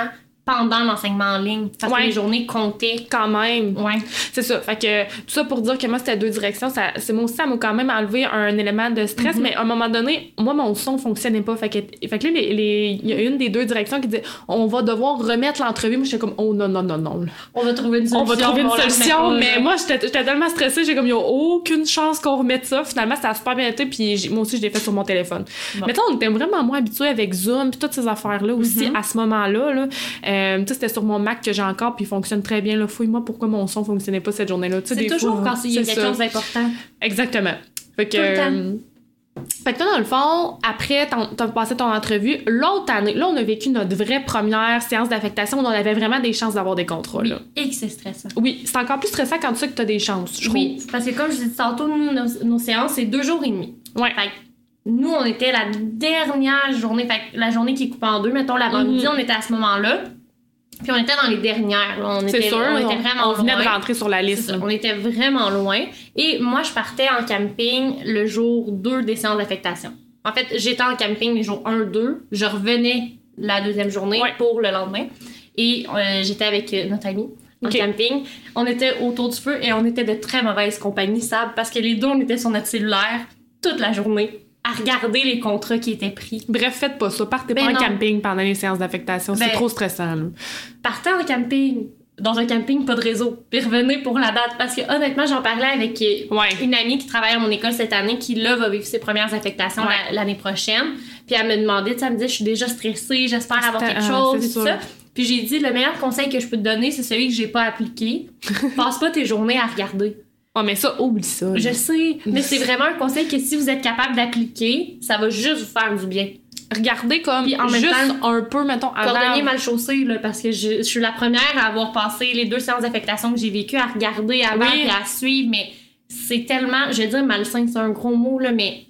pendant l'enseignement en ligne. Parce Ouais. que les journées comptaient. Quand même. Ouais. C'est ça. Fait que tout ça pour dire que moi, c'était deux directions. Ça, c'est moi aussi, ça m'a quand même enlevé un élément de stress. Mhm. Mais à un moment donné, moi, mon son fonctionnait pas. Fait que, fait que là, les- les- il y a une des deux directions qui dit on va devoir remettre l'entrevue. Moi, j'étais comme oh non, non, non, non. On va trouver une On solution. va trouver une on solution. Mais moi, j'étais j'étais tellement stressée. J'ai comme il y a aucune chance qu'on remette ça. Finalement, ça a super bien été. Puis moi aussi, je l'ai fait sur mon téléphone. Bon. Mais on était vraiment moins habitués avec Zoom. Puis toutes ces affaires-là aussi Mhm. à ce moment-là. Là. Euh, tu sais, c'était sur mon Mac que j'ai encore. Puis il fonctionne très bien. Là. Fouille-moi pourquoi mon son fonctionnait pas cette journée-là. C'est toujours fois, quand il y a quelque chose d'important. Exactement. Fait que. Tout le temps. euh, Fait que toi, dans le fond, après, t'as passé ton entrevue. L'autre année, là, on a vécu notre vraie première séance d'affectation où on avait vraiment des chances d'avoir des contrats. Oui. Là. Et que c'est stressant. Oui, c'est encore plus stressant quand tu sais que t'as des chances, je trouve. Oui, parce que comme je disais tantôt, nous, nos, nos séances, c'est deux jours et demi. Ouais. Fait que nous, on était la dernière journée, fait que la journée qui est coupée en deux, mettons l'avant-midi, Mhm. on était à ce moment-là. Puis on était dans les dernières. là. On C'est était, sûr. on était on- vraiment on venait loin. de rentrer sur la liste. on était vraiment loin. Et moi, je partais en camping le jour 2 des séances d'affectation. En fait, j'étais en camping les jours 1, 2. Je revenais la deuxième journée Ouais. pour le lendemain. Et euh, j'étais avec euh, notre ami en camping. On était autour du feu et on était de très mauvaise compagnie, Sab, parce que les deux, on était sur notre cellulaire toute la journée à regarder les contrats qui étaient pris. Bref, faites pas ça. Partez Ben pas en non. camping pendant les séances d'affectation. Ben- c'est trop stressant. là. Partez en camping, dans un camping, pas de réseau, puis revenez pour la date. Parce que honnêtement, j'en parlais avec euh, Ouais. une amie qui travaille à mon école cette année, qui là va vivre ses premières affectations Ouais. l'année prochaine. Puis elle me demandait, tu sais, elle me disait, je suis déjà stressée, j'espère avoir quelque chose, et tout ça. Puis j'ai dit, le meilleur conseil que je peux te donner, c'est celui que j'ai pas appliqué. Passe pas tes journées à regarder. Ouais, mais ça, oublie ça. Je sais, mais c'est vraiment un conseil que si vous êtes capable d'appliquer, ça va juste vous faire du bien. Regardez comme Puis en même juste temps, un peu, mettons, avant. Cordonnier mal chaussé, là, parce que je, je suis la première à avoir passé les deux séances d'affectation que j'ai vécues, à regarder avant Oui. et à suivre, mais c'est tellement, je vais dire malsain, c'est un gros mot, là, mais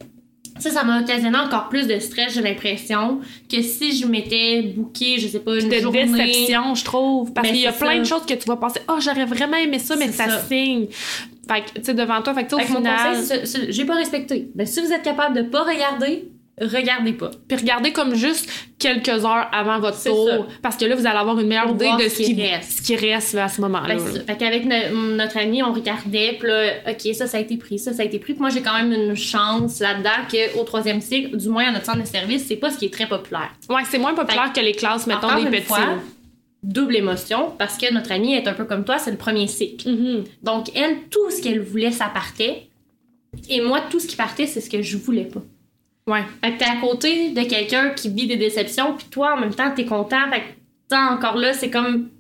Ça, ça m'a occasionné encore plus de stress, j'ai l'impression, que si je m'étais booké, je sais pas, une de journée... déception, je trouve. Parce Ben, qu'il y a plein de choses que tu vas penser, oh, j'aurais vraiment aimé ça, mais ça, ça. signe. Fait que, tu sais, devant toi, fait que, Fait au mon final. j'ai pas respecté. Ben, si vous êtes capable de pas regarder, regardez pas. Puis regardez comme juste quelques heures avant votre tour. ça. Parce que là, vous allez avoir une meilleure idée de ce qui reste. ce qui reste à ce moment-là. Ben. Fait qu'avec no- notre ami, on regardait, puis là, OK, ça, ça a été pris, ça, ça a été pris. Puis moi, j'ai quand même une chance là-dedans qu'au troisième cycle, du moins à notre centre de service, c'est pas ce qui est très populaire. Ouais, c'est moins populaire que les classes, mettons, des petits. fois, double émotion, parce que notre amie est un peu comme toi, c'est le premier cycle. Mhm. Donc, elle, tout ce qu'elle voulait, ça partait. Et moi, tout ce qui partait, c'est ce que je voulais pas. Ouais. Fait que t'es à côté de quelqu'un qui vit des déceptions, puis toi, en même temps, t'es content. Fait que, encore là, c'est comme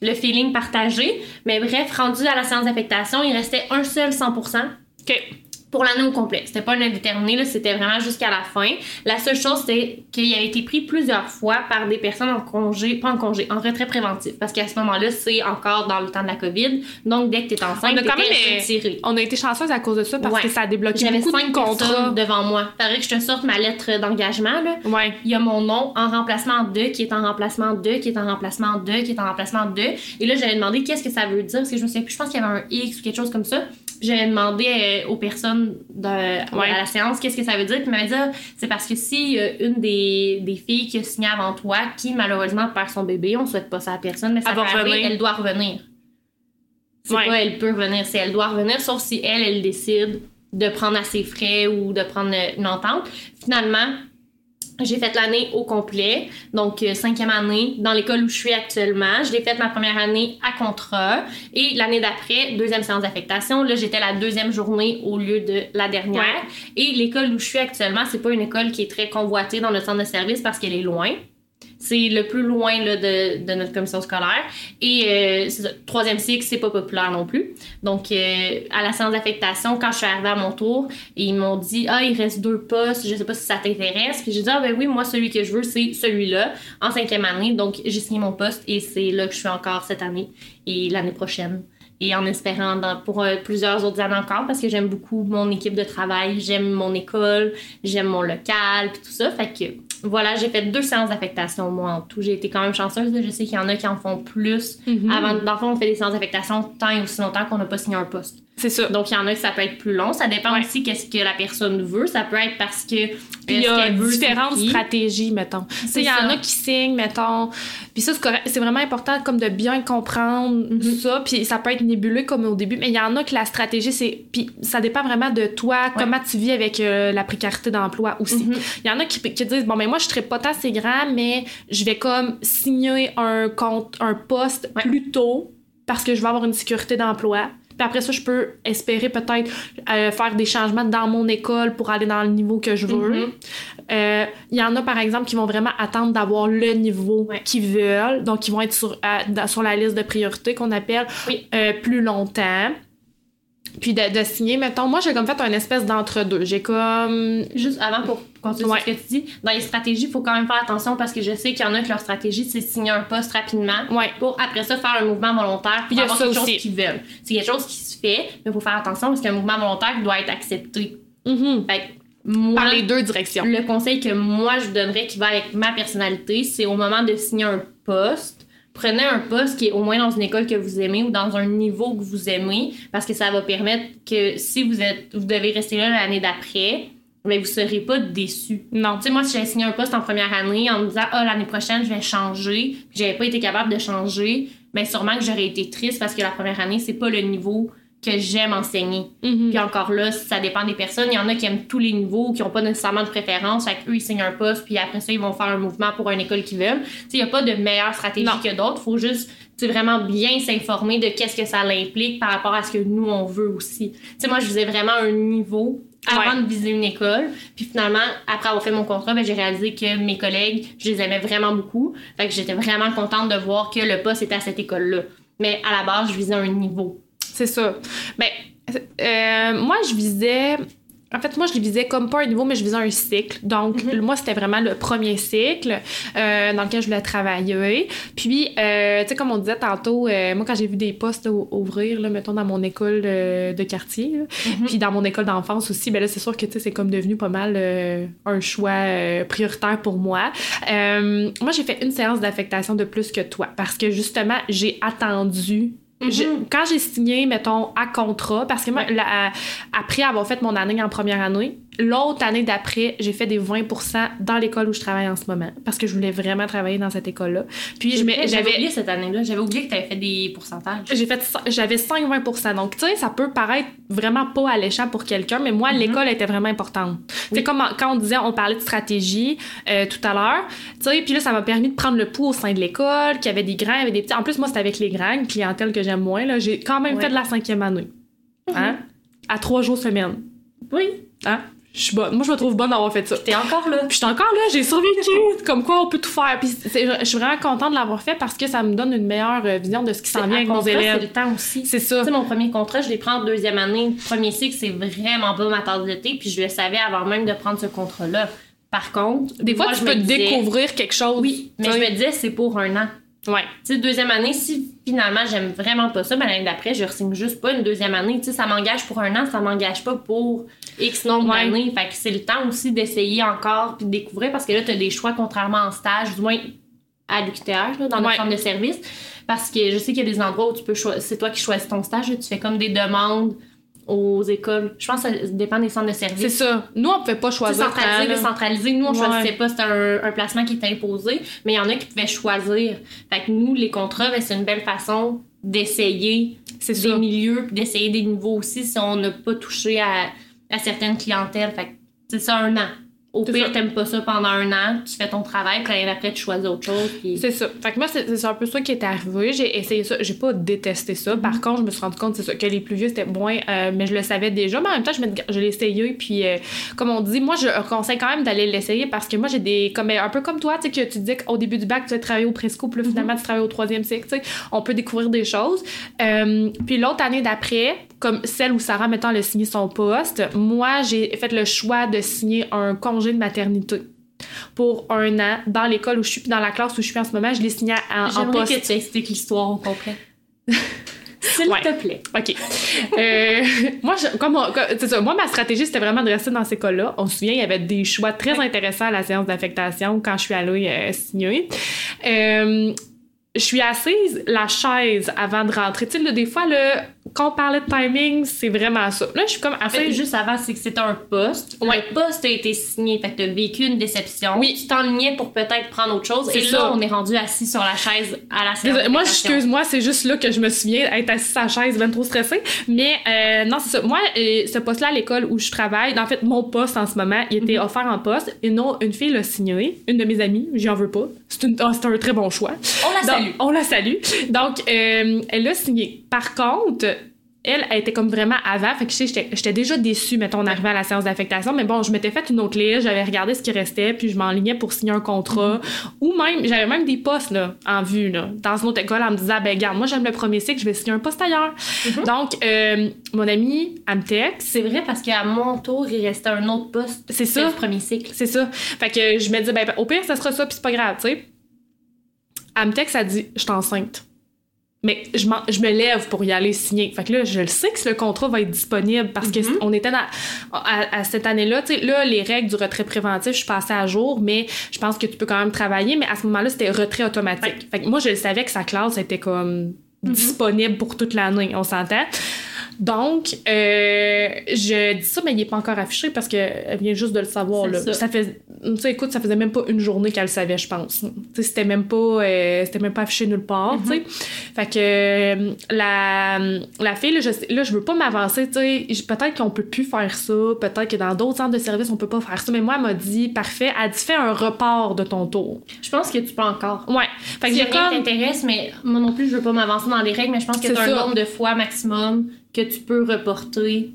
le feeling partagé. Mais bref, rendu à la séance d'affectation, il restait un seul 100% OK. Pour l'année au complet. C'était pas un indéterminé, là, c'était vraiment jusqu'à la fin. La seule chose, c'était qu'il avait été pris plusieurs fois par des personnes en congé, pas en congé, en retrait préventif. Parce qu'à ce moment-là, c'est encore dans le temps de la COVID. Donc, dès que t'es enceinte, On a même, euh. On a été chanceuse à cause de ça parce Ouais. que ça a débloqué J'avais beaucoup cinq de contrats. devant moi. Faudrait que je te sorte ma lettre d'engagement, là. Ouais. Il y a mon nom en remplacement de, qui est en remplacement de, qui est en remplacement de, qui est en remplacement de. Et là, j'avais demandé qu'est-ce que ça veut dire, parce que je me souviens plus, je pense qu'il y avait un X ou quelque chose comme ça. J'avais demandé euh, aux personnes de, Ouais. à la séance qu'est-ce que ça veut dire, puis ils m'avaient dit Ah, c'est parce que si une des, des filles qui a signé avant toi, qui malheureusement perd son bébé, on souhaite pas ça à personne, mais ça va revenir. elle doit revenir. C'est Ouais. pas elle peut revenir, c'est elle doit revenir, sauf si elle, elle décide de prendre à ses frais ou de prendre une entente. Finalement, j'ai fait l'année au complet, donc euh, cinquième année dans l'école où je suis actuellement. Je l'ai faite ma première année à contrat et l'année d'après, deuxième séance d'affectation. Là, j'étais la deuxième journée au lieu de la dernière. Ouais. Et l'école où je suis actuellement, c'est pas une école qui est très convoitée dans notre centre de service parce qu'elle est loin. C'est le plus loin là, de, notre commission scolaire. Et euh, troisième cycle, c'est pas populaire non plus. Donc, euh, à la séance d'affectation, quand je suis arrivée à mon tour, ils m'ont dit Ah, il reste deux postes, je sais pas si ça t'intéresse. Puis j'ai dit Ah, ben oui, moi, celui que je veux, c'est celui-là, en cinquième année. Donc, j'ai signé mon poste et c'est là que je suis encore cette année et l'année prochaine. Et en espérant dans- pour euh, plusieurs autres années encore, parce que j'aime beaucoup mon équipe de travail, j'aime mon école, j'aime mon local, puis tout ça. Fait que voilà, j'ai fait deux séances d'affectation, moi, en tout. J'ai été quand même chanceuse. là. Je sais qu'il y en a qui en font plus. Mhm. Avant, dans le fond, on fait des séances d'affectation tant et aussi longtemps qu'on n'a pas signé un poste. C'est ça. Donc, il y en a que ça peut être plus long. Ça dépend Ouais. aussi qu'est-ce que la personne veut. Ça peut être parce que. Puis il y a différentes stratégies, mettons. Il y en a qui signent, mettons. Puis ça, c'est vraiment important comme de bien comprendre Mhm. ça. Puis ça peut être nébuleux comme au début, mais il y en a que la stratégie, c'est. Puis ça dépend vraiment de toi, comment tu vis avec euh, la précarité d'emploi aussi. Mhm. Il y en a qui, qui disent, bon, mais moi, je serais pas tant assez grand, mais je vais comme signer un compte, un poste Ouais. plus tôt parce que je vais avoir une sécurité d'emploi. Puis après ça, je peux espérer peut-être euh, faire des changements dans mon école pour aller dans le niveau que je veux. Mhm. Euh, Il y en a, par exemple, qui vont vraiment attendre d'avoir le niveau Ouais. qu'ils veulent. Donc, ils vont être sur, sur la liste de priorité qu'on appelle Oui. euh, plus longtemps. Puis de, de signer, mettons, moi, j'ai comme fait un espèce d'entre-deux. J'ai comme... Juste avant pour continuer Ouais. ce que tu dis, dans les stratégies, il faut quand même faire attention parce que je sais qu'il y en a que leur stratégie, c'est signer un poste rapidement Ouais. pour après ça faire un mouvement volontaire Il y a avoir ça quelque aussi. chose qu'ils veulent. C'est quelque chose qui se fait, mais il faut faire attention parce qu'un mouvement volontaire doit être accepté. Fait moi, Par les deux directions. le conseil que moi je vous donnerais qui va avec ma personnalité, c'est au moment de signer un poste, prenez un poste qui est au moins dans une école que vous aimez ou dans un niveau que vous aimez parce que ça va permettre que si vous êtes vous devez rester là l'année d'après, mais vous serez pas déçus. Non. Tu sais, moi, si j'avais signé un poste en première année en me disant, ah, l'année prochaine, je vais changer, puis j'avais pas été capable de changer, ben sûrement que j'aurais été triste parce que la première année, c'est pas le niveau que j'aime enseigner. Mhm. Puis encore là, ça dépend des personnes. Il y en a qui aiment tous les niveaux, qui ont pas nécessairement de préférence. Fait qu'eux, ils signent un poste, puis après ça, ils vont faire un mouvement pour une école qu'ils veulent. Tu sais, il y a pas de meilleure stratégie Non. que d'autres. Faut juste, vraiment bien s'informer de qu'est-ce que ça implique par rapport à ce que nous, on veut aussi. Tu sais, moi, je faisais vraiment un niveau avant Ouais. de viser une école. Puis finalement, après avoir fait mon contrat, ben, j'ai réalisé que mes collègues, je les aimais vraiment beaucoup. Fait que j'étais vraiment contente de voir que le poste était à cette école-là. Mais à la base, je visais un niveau. C'est ça. Ben, euh, moi, je visais en fait, moi, je les visais comme pas un niveau, mais je visais un cycle. Donc, Mhm. moi, c'était vraiment le premier cycle euh, dans lequel je voulais travailler. Puis, euh, tu sais, comme on disait tantôt, euh, moi, quand j'ai vu des postes ou- ouvrir, là, mettons, dans mon école de quartier, là, Mhm. puis dans mon école d'enfance aussi, ben là, c'est sûr que, tu sais, c'est comme devenu pas mal un choix prioritaire pour moi. Moi, j'ai fait une séance d'affectation de plus que toi parce que, justement, j'ai attendu je- Mhm. quand j'ai signé, mettons, à contrat, parce que moi, Ouais. la- après avoir fait mon année en première année, l'autre année d'après, j'ai fait des 20% dans l'école où je travaille en ce moment, parce que je voulais vraiment travailler dans cette école-là. Puis J'avais oublié cette année-là. J'avais oublié que tu avais fait des pourcentages. j'ai fait j'avais 5-20% donc tu sais ça peut paraître vraiment pas alléchant pour quelqu'un mais moi Mhm. l'école était vraiment importante c'est Oui. comme quand on disait on parlait de stratégie euh, tout à l'heure tu sais puis là ça m'a permis de prendre le pouls au sein de l'école qu'il y avait des grands il y avait des petits en plus moi c'était avec les grands une clientèle que j'aime moins là j'ai quand même Ouais. fait de la cinquième année hein à trois jours semaine Oui. hein? Je suis bonne moi je me trouve bonne d'avoir fait ça T'es encore là. puis je suis encore là, j'ai survécu. Comme quoi, on peut tout faire. Puis je suis vraiment contente de l'avoir fait parce que ça me donne une meilleure euh, vision de ce qui s'en vient avec nos contrat, C'est élèves. le temps aussi. C'est ça. Tu sais, mon premier contrat, je l'ai pris en deuxième année. Premier cycle, c'est vraiment pas ma tasse de thé, puis je le savais avant même de prendre ce contrat-là. Par contre, Des fois, moi, tu je peux me disais- découvrir quelque chose. Oui, mais tu je me disais, c'est pour un an. Ouais. Tu sais, deuxième année, si finalement j'aime vraiment pas ça, ben l'année d'après, je re juste pas une deuxième année. Tu sais, ça m'engage pour un an, ça m'engage pas pour X nombre Ouais. d'années. Fait que c'est le temps aussi d'essayer encore puis de découvrir parce que là, t'as des choix contrairement en stage, du moins à l'UQTR, là, dans notre Ouais. centre de service. Parce que je sais qu'il y a des endroits où tu peux choisir, c'est toi qui choisis ton stage, tu fais comme des demandes aux écoles. Je pense que ça dépend des centres de service. C'est ça. Nous, on pouvait pas choisir. centralisé, décentralisé. Nous, on Ouais. choisissait pas, c'était un, un placement qui était imposé, mais il y en a qui pouvaient choisir. Fait que nous, les contrats, ben, c'est une belle façon d'essayer des ça. milieux, d'essayer des niveaux aussi si on n'a pas touché à, à certaines clientèles. Fait que c'est ça, un an. Au pire, t'aimes pas ça pendant un an, tu fais ton travail, puis l'année d'après, tu choisis autre chose. Puis... C'est ça. Fait que moi, c'est c'est un peu ça qui est arrivé. J'ai essayé ça. J'ai pas détesté ça. Mm-hmm. Par contre, je me suis rendu compte, c'est ça, que les plus vieux, c'était moins. euh, mais je le savais déjà. Mais en même temps, je, me, je l'ai essayé. Puis, euh, comme on dit, moi, je conseille quand même d'aller l'essayer parce que moi, j'ai des. Comme, un peu comme toi, tu sais, que tu dis qu'au début du bac, tu vas travailler au presco, puis là, finalement, tu travailles au troisième cycle. Tu sais, on peut découvrir des choses. Euh, puis, l'autre année d'après, comme celle où Sarah, mettons, elle a signé son poste, moi, j'ai fait le choix de signer un congé de maternité pour un an dans l'école où je suis, puis dans la classe où je suis en ce moment, je l'ai signé en, en J'aimerais poste. que tu expliques l'histoire au complet. S'il Ouais. te plaît. OK. Euh, moi, je- comme, on- comme- ça, moi, ma stratégie, c'était vraiment de rester dans ces cas-là. On se souvient, il y avait des choix très intéressants à la séance d'affectation quand je suis allée euh, signer. Euh, je suis assise la chaise avant de rentrer. Tu sais, des fois, là, quand on parlait de timing, c'est vraiment ça. Là, je suis comme En fait, juste avant, c'est que c'était un poste. Ouais. Le poste a été signé, fait que t'as vécu une déception. Oui. Tu t'enlignais pour peut-être prendre autre chose. Et ça. là, on est rendu assis sur la chaise à la séance. Moi, excuse-moi, c'est juste là que je me souviens être assise à la chaise, ben trop stressée. Mais euh, non, c'est ça. Moi, euh, ce poste-là à l'école où je travaille, en fait, mon poste en ce moment, il était Mhm. offert en poste. Une, autre- une fille l'a signé, une de mes amies, j'y en veux pas. C'est une- c'est un très bon choix. On la Donc, salue. on la salue. Donc, euh, elle l'a signé. Par contre, elle, elle était comme vraiment avant. Fait que, je sais, j'étais- déjà déçue, mettons, on arrivait à la séance d'affectation. Mais bon, je m'étais fait une autre liste, j'avais regardé ce qui restait, puis je m'enlignais pour signer un contrat. Ou même, j'avais même des postes, là, en vue, là, dans une autre école, en me disant, ben, regarde, moi, j'aime le premier cycle, je vais signer un poste ailleurs. Mhm. Donc, euh, mon ami, elle me texte. C'est vrai parce qu'à mon tour, il restait un autre poste. C'est ça. le premier cycle. C'est ça. Fait que je me dis, ben, au pire, ça sera ça, puis c'est pas grave, tu sais. Elle me texte, elle dit, je suis enceinte. Mais je, m'en- je me lève pour y aller signer. Fait que là, je le sais que le contrat va être disponible parce que Mhm. on était dans, à, à cette année-là, tu sais, là, les règles du retrait préventif, je suis passée à jour, mais je pense que tu peux quand même travailler, mais à ce moment-là, c'était retrait automatique. Fait que moi, je le savais que sa classe était comme disponible pour toute l'année, on s'entend. Donc, euh, je dis ça, mais il est pas encore affiché parce qu'elle vient juste de le savoir. Là. ça. Ça. fait, tu sais, écoute, ça faisait même pas une journée qu'elle le savait, je pense. Tu sais, c'était même pas, euh, c'était même pas affiché nulle part, tu sais. Fait que euh, la, la fille, là, je, là, je veux pas m'avancer, tu sais. Peut-être qu'on peut plus faire ça, peut-être que dans d'autres centres de services, on peut pas faire ça. Mais moi, elle m'a dit, parfait, elle dit, fais un report de ton tour. Je pense que tu peux encore. Ouais. Fait que Si rien comme. t'intéresse, mais moi non plus, je veux pas m'avancer dans les règles, mais je pense que C'est un nombre de fois maximum que tu peux reporter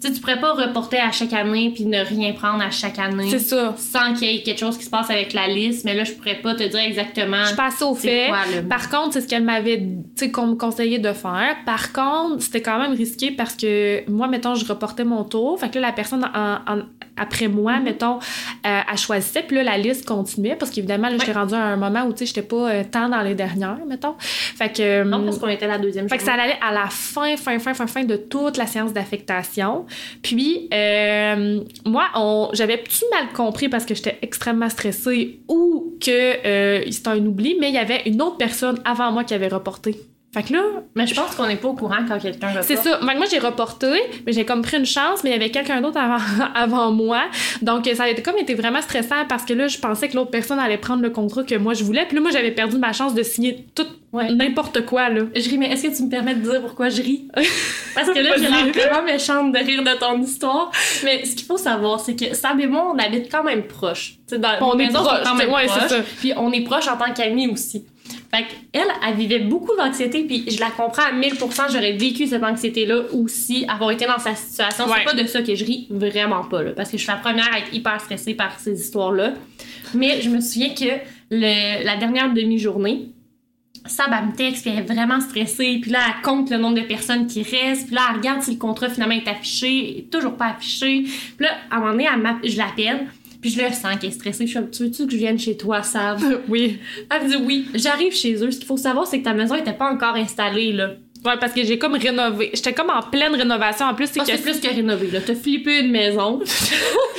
Tu sais, tu pourrais pas reporter à chaque année puis ne rien prendre à chaque année. C'est ça. Sans qu'il y ait quelque chose qui se passe avec la liste, mais là, je pourrais pas te dire exactement. Je passe au fait. quoi. Par contre, c'est ce qu'elle m'avait, tu sais, qu'on me conseillait de faire. Par contre, c'était quand même risqué parce que moi, mettons, je reportais mon tour. Fait que là, la personne en- en- après moi, Mm-hmm. mettons, euh, elle choisissait. Puis là, la liste continuait parce qu'évidemment, là, j'étais rendue à un moment où, tu sais, j'étais pas euh, tant dans les dernières, mettons. Fait que. Non, hum, parce qu'on était la deuxième fait que ça allait à la fin, fin, fin, fin, fin de toute la séance d'affectation. Puis, euh, moi, on, j'avais-tu mal compris parce que j'étais extrêmement stressée ou que euh, c'était un oubli, mais il y avait une autre personne avant moi qui avait reporté. Fait que là, Mais je pense qu'on n'est pas au courant quand quelqu'un reporte. c'est ça. Fait que moi, j'ai reporté, mais j'ai comme pris une chance, mais il y avait quelqu'un d'autre avant, avant moi. Donc, ça a été comme été vraiment stressant parce que là, je pensais que l'autre personne allait prendre le contrat que moi, je voulais. Puis là, moi, j'avais perdu ma chance de signer tout, Ouais. n'importe quoi, là. Je ris, mais est-ce que tu me permets de dire pourquoi je ris? Parce que là, j'ai l'air vraiment méchante de rire de ton histoire. Mais ce qu'il faut savoir, c'est que Sam et moi, on habite quand même dans On est proches, quand même ouais, c'est proches. ça. Puis on est proches en tant qu'amis aussi. Fait qu'elle, elle vivait beaucoup d'anxiété, puis je la comprends à 1000%. J'aurais vécu cette anxiété-là aussi, avoir été dans sa situation. Ouais. C'est pas de ça que je ris, vraiment pas, là, parce que je suis la première à être hyper stressée par ces histoires-là. Mais je me souviens que le- la dernière demi-journée, Sab, elle me texte, puis elle est vraiment stressée. Puis là, elle compte le nombre de personnes qui restent. Puis là, elle regarde si le contrat finalement est affiché. Est toujours pas affiché. Puis là, à un moment donné, elle je l'appelle. Puis je le sens qu'elle est stressée. Je suis comme, tu veux-tu que je vienne chez toi, Sab? Oui. Elle me dit oui. J'arrive chez eux. Ce qu'il faut savoir, c'est que ta maison était pas encore installée, là. Ouais, parce que j'ai comme rénové. J'étais comme en pleine rénovation. En plus, c'est Ah, que. c'est plus que rénové, là. T'as flippé une maison.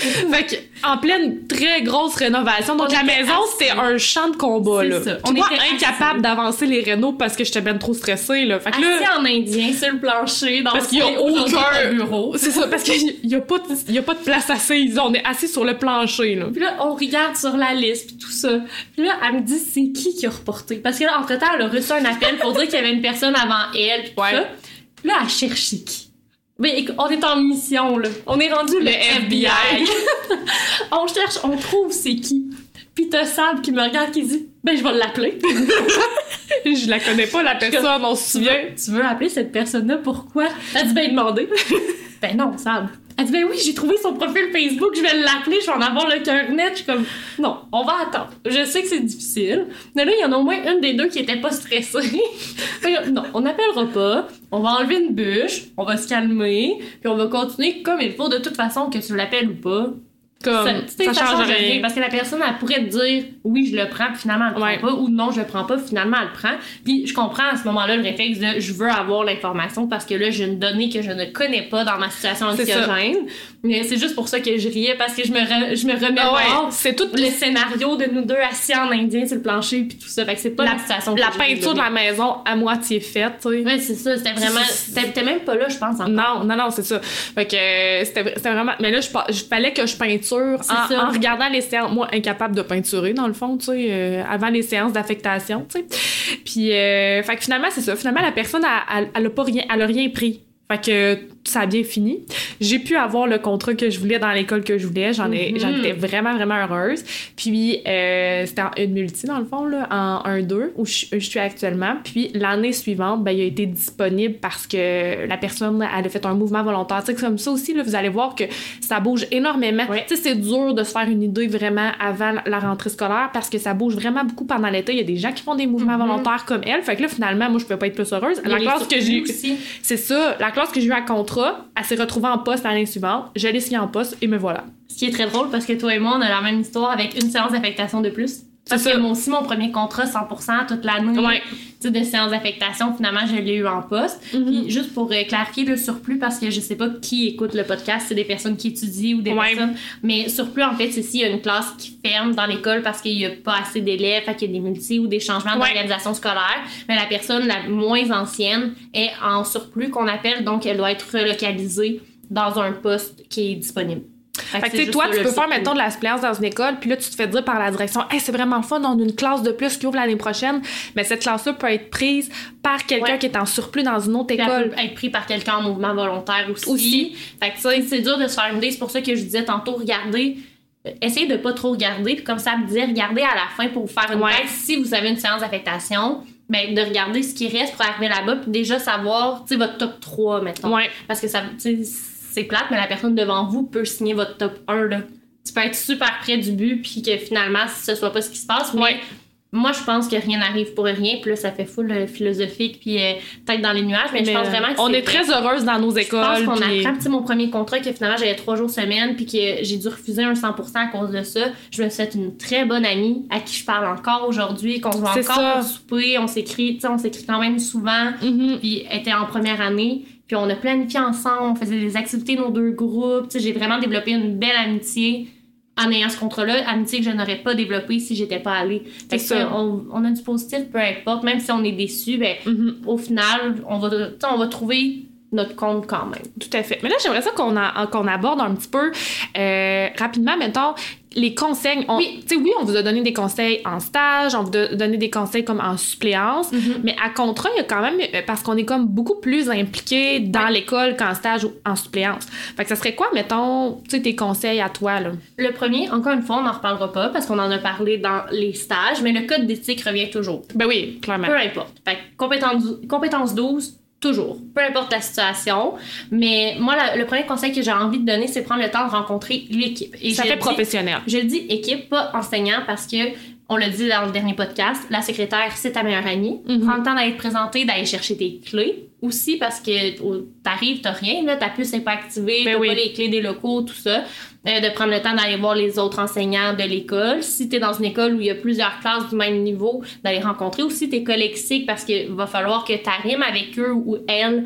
Fait que, en pleine très grosse rénovation. Donc, On la maison, c'était un champ de combat, là. ça. On moi, était incapable d'avancer les rénaux parce que j'étais bien trop stressée, là. Fait que là. Assis en indien, sur le plancher, dans Parce qu'il y a aucun- un bureau. C'est ça, parce qu'il y a pas de, y a pas de place assise. On est assis sur le plancher, là. Puis là, on regarde sur la liste, puis tout ça. Puis là, elle me dit, c'est qui qui a reporté? Parce que là, entre-temps, elle a reçu un appel pour dire qu'il y avait une personne avant elle, puis tout Ouais. ça. Puis là, elle cherche qui? Mais écoute, on est en mission, là. On est rendu le, Le FBI. FBI. on cherche, on trouve c'est qui. Puis t'as Sab qui me regarde, qui dit, ben, je vais l'appeler. Je la connais pas, la personne, on se tu, veux, souvient. tu veux appeler cette personne-là, pourquoi? Elle dit, ben, demander. ben non, Sab. Elle dit, ben oui, j'ai trouvé son profil Facebook, je vais l'appeler, je vais en avoir le cœur net. Je suis comme, non, on va attendre. Je sais que c'est difficile. Mais là, il y en a au moins une des deux qui était pas stressée. Non, on n'appellera pas. On va enlever une bûche, on va se calmer, puis on va continuer comme il faut. De toute façon, que tu l'appelles ou pas, Comme, ça, ça, change rien. Parce que la personne, elle pourrait te dire oui, je le prends, puis finalement, elle le Ouais. prend pas, ou non, je le prends pas, puis finalement, elle le prend. Puis je comprends à ce moment-là le réflexe de je veux avoir l'information parce que là, j'ai une donnée que je ne connais pas dans ma situation anxiogène. Mais c'est juste pour ça que je riais parce que je me, re- je me Ah remémore ouais, c'est tout le scénario de nous deux assis en indien sur le plancher, puis tout ça. Fait que c'est pas la, la, situation la peinture de la maison à moitié faite, tu sais. Ouais, c'est ça. C'était vraiment. T'étais même pas là, je pense. encore. Non, non, non, c'est ça. Fait que euh, c'était vraiment. Mais là, je je fallait que je peinture En, regardant les séances. Moi, incapable de peinturer, dans le fond, tu sais, euh, avant les séances d'affectation, tu sais. Puis, euh, fait que finalement, c'est ça. Finalement, la personne, elle, elle, elle a pas rien, elle a rien pris. Fait que ça a bien fini. J'ai pu avoir le contrat que je voulais dans l'école que je voulais. J'en ai, Mhm. j'en étais vraiment, vraiment heureuse. Puis, euh, c'était en une multi, dans le fond, là, en 1-2, où je, je suis actuellement. Puis, l'année suivante, ben, il a été disponible parce que la personne, elle a fait un mouvement volontaire. Tu sais, comme ça aussi, là, vous allez voir que ça bouge énormément. Ouais. Tu sais, c'est dur de se faire une idée vraiment avant la rentrée scolaire parce que ça bouge vraiment beaucoup pendant l'été. Il y a des gens qui font des mouvements Mhm. volontaires comme elle. Fait que là, finalement, moi, je peux pas être plus heureuse. La classe que j'ai c'est ça, la classe que j'ai eu à elle s'est retrouvée en poste l'année suivante. Je l'ai signé en poste et me voilà. Ce qui est très drôle parce que toi et moi, on a la même histoire avec une séance d'affectation de plus. Parce C'est que ça. moi aussi, mon premier contrat 100% toute l'année Ouais. tu sais, de séance d'affectation, finalement, je l'ai eu en poste. Mhm. Puis juste pour euh, clarifier le surplus, parce que je sais pas qui écoute le podcast, c'est des personnes qui étudient ou des Ouais. personnes. Mais surplus, en fait, c'est s'il y a une classe qui ferme dans l'école parce qu'il y a pas assez d'élèves, fait qu'il y a des multis ou des changements Ouais. d'organisation scolaire. Mais la personne la moins ancienne est en surplus qu'on appelle, donc elle doit être relocalisée dans un poste qui est disponible. Fait que, toi, tu peux faire, mettons, de la suppléance dans une école, puis là, tu te fais dire par la direction, hey, c'est vraiment fun, on a une classe de plus qui ouvre l'année prochaine. Mais cette classe-là peut être prise par quelqu'un Ouais. qui est en surplus dans une autre école. peut être pris par quelqu'un en mouvement volontaire aussi. Aussi. Fait que, c'est dur de se faire une idée. C'est pour ça que je disais tantôt, regardez, euh, essayez de pas trop regarder. Puis comme ça me disait, regardez à la fin pour vous faire une Ouais. tête. Si vous avez une séance d'affectation, ben, de regarder ce qui reste pour arriver là-bas. Puis déjà savoir, tu sais, votre top 3, mettons. Ouais. Parce que ça, c'est plate, mais la personne devant vous peut signer votre top 1, là. Tu peux être super près du but, puis que finalement, ce soit pas ce qui se passe. Mais Ouais. moi, je pense que rien n'arrive pour rien. Puis là, ça fait full euh, philosophique, puis euh, peut-être dans les nuages. Mais, je pense vraiment que on est très heureuse dans nos Je pense écoles. qu'on puis- apprend, tu sais, mon premier contrat, que finalement j'avais trois jours semaine, puis que j'ai dû refuser un 100% à cause de ça. Je me suis fait une très bonne amie à qui je parle encore aujourd'hui, qu'on se voit encore ça. pour souper, on s'écrit, tu sais, on s'écrit quand même souvent, Mhm. puis elle était en première année, puis on a planifié ensemble, on faisait des activités nos deux groupes, j'ai vraiment développé une belle amitié en ayant ce contrat-là, amitié que je n'aurais pas développée si j'étais pas allée. Fait que ça. On, on a du positif, peu importe, même si on est déçu, ben, Mhm. au final, on va, on va trouver notre compte quand même. Tout à fait. Mais là, j'aimerais ça qu'on a- qu'on aborde un petit peu euh, rapidement, mettons, les conseils. On, Oui. Oui, on vous a donné des conseils en stage, on vous a donné des conseils comme en suppléance, mais à contrat, il y a quand même, euh, parce qu'on est comme beaucoup plus impliqué dans l'école qu'en stage ou en suppléance. Fait que ça serait quoi, mettons, tu sais, tes conseils à toi, là? Le premier, encore une fois, on n'en reparlera pas parce qu'on en a parlé dans les stages, mais le code d'éthique revient toujours. Ben oui, clairement. Peu importe. Fait que compétence, compétence 12, toujours. Peu importe la situation. Mais moi, la- le premier conseil que j'ai envie de donner, c'est prendre le temps de rencontrer l'équipe. Et Ça fait professionnel. Je le dis équipe, pas enseignant, parce que on l'a dit dans le dernier podcast, la secrétaire, c'est ta meilleure amie. Mhm. Prends le temps d'aller te présenter, d'aller chercher tes clés. Aussi parce que t'arrives, t'as rien, là, ta puce n'est pas activée, Ben t'as oui. pas les clés des locaux, tout ça. Euh, de prendre le temps d'aller voir les autres enseignants de l'école. Si t'es dans une école où il y a plusieurs classes du même niveau, d'aller rencontrer aussi tes collègues parce qu'il va falloir que t'arrimes avec eux ou elles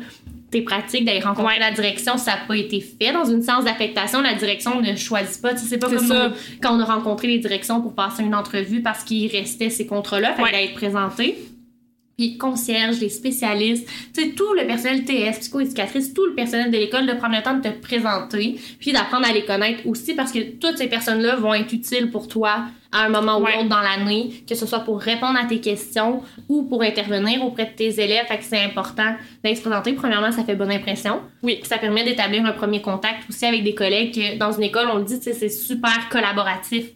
tes pratiques, d'aller rencontrer Ouais. la direction, ça n'a pas été fait dans une séance d'affectation. La direction ne choisit pas. Tu sais, C'est pas C'est comme ça. quand on a rencontré les directions pour passer une entrevue parce qu'il restait ces contrats-là, fait Ouais. d'aller te présenter. Puis concierge, les spécialistes, tu sais, tout le personnel TS, psycho-éducatrice, tout le personnel de l'école, de prendre le temps de te présenter, puis d'apprendre à les connaître aussi parce que toutes ces personnes-là vont être utiles pour toi à un moment ou Ouais. l'autre dans l'année, que ce soit pour répondre à tes questions ou pour intervenir auprès de tes élèves. Fait que c'est important d'être se présenter. Premièrement, ça fait bonne impression. Oui. Puis ça permet d'établir un premier contact aussi avec des collègues que dans une école, on le dit, c'est super collaboratif.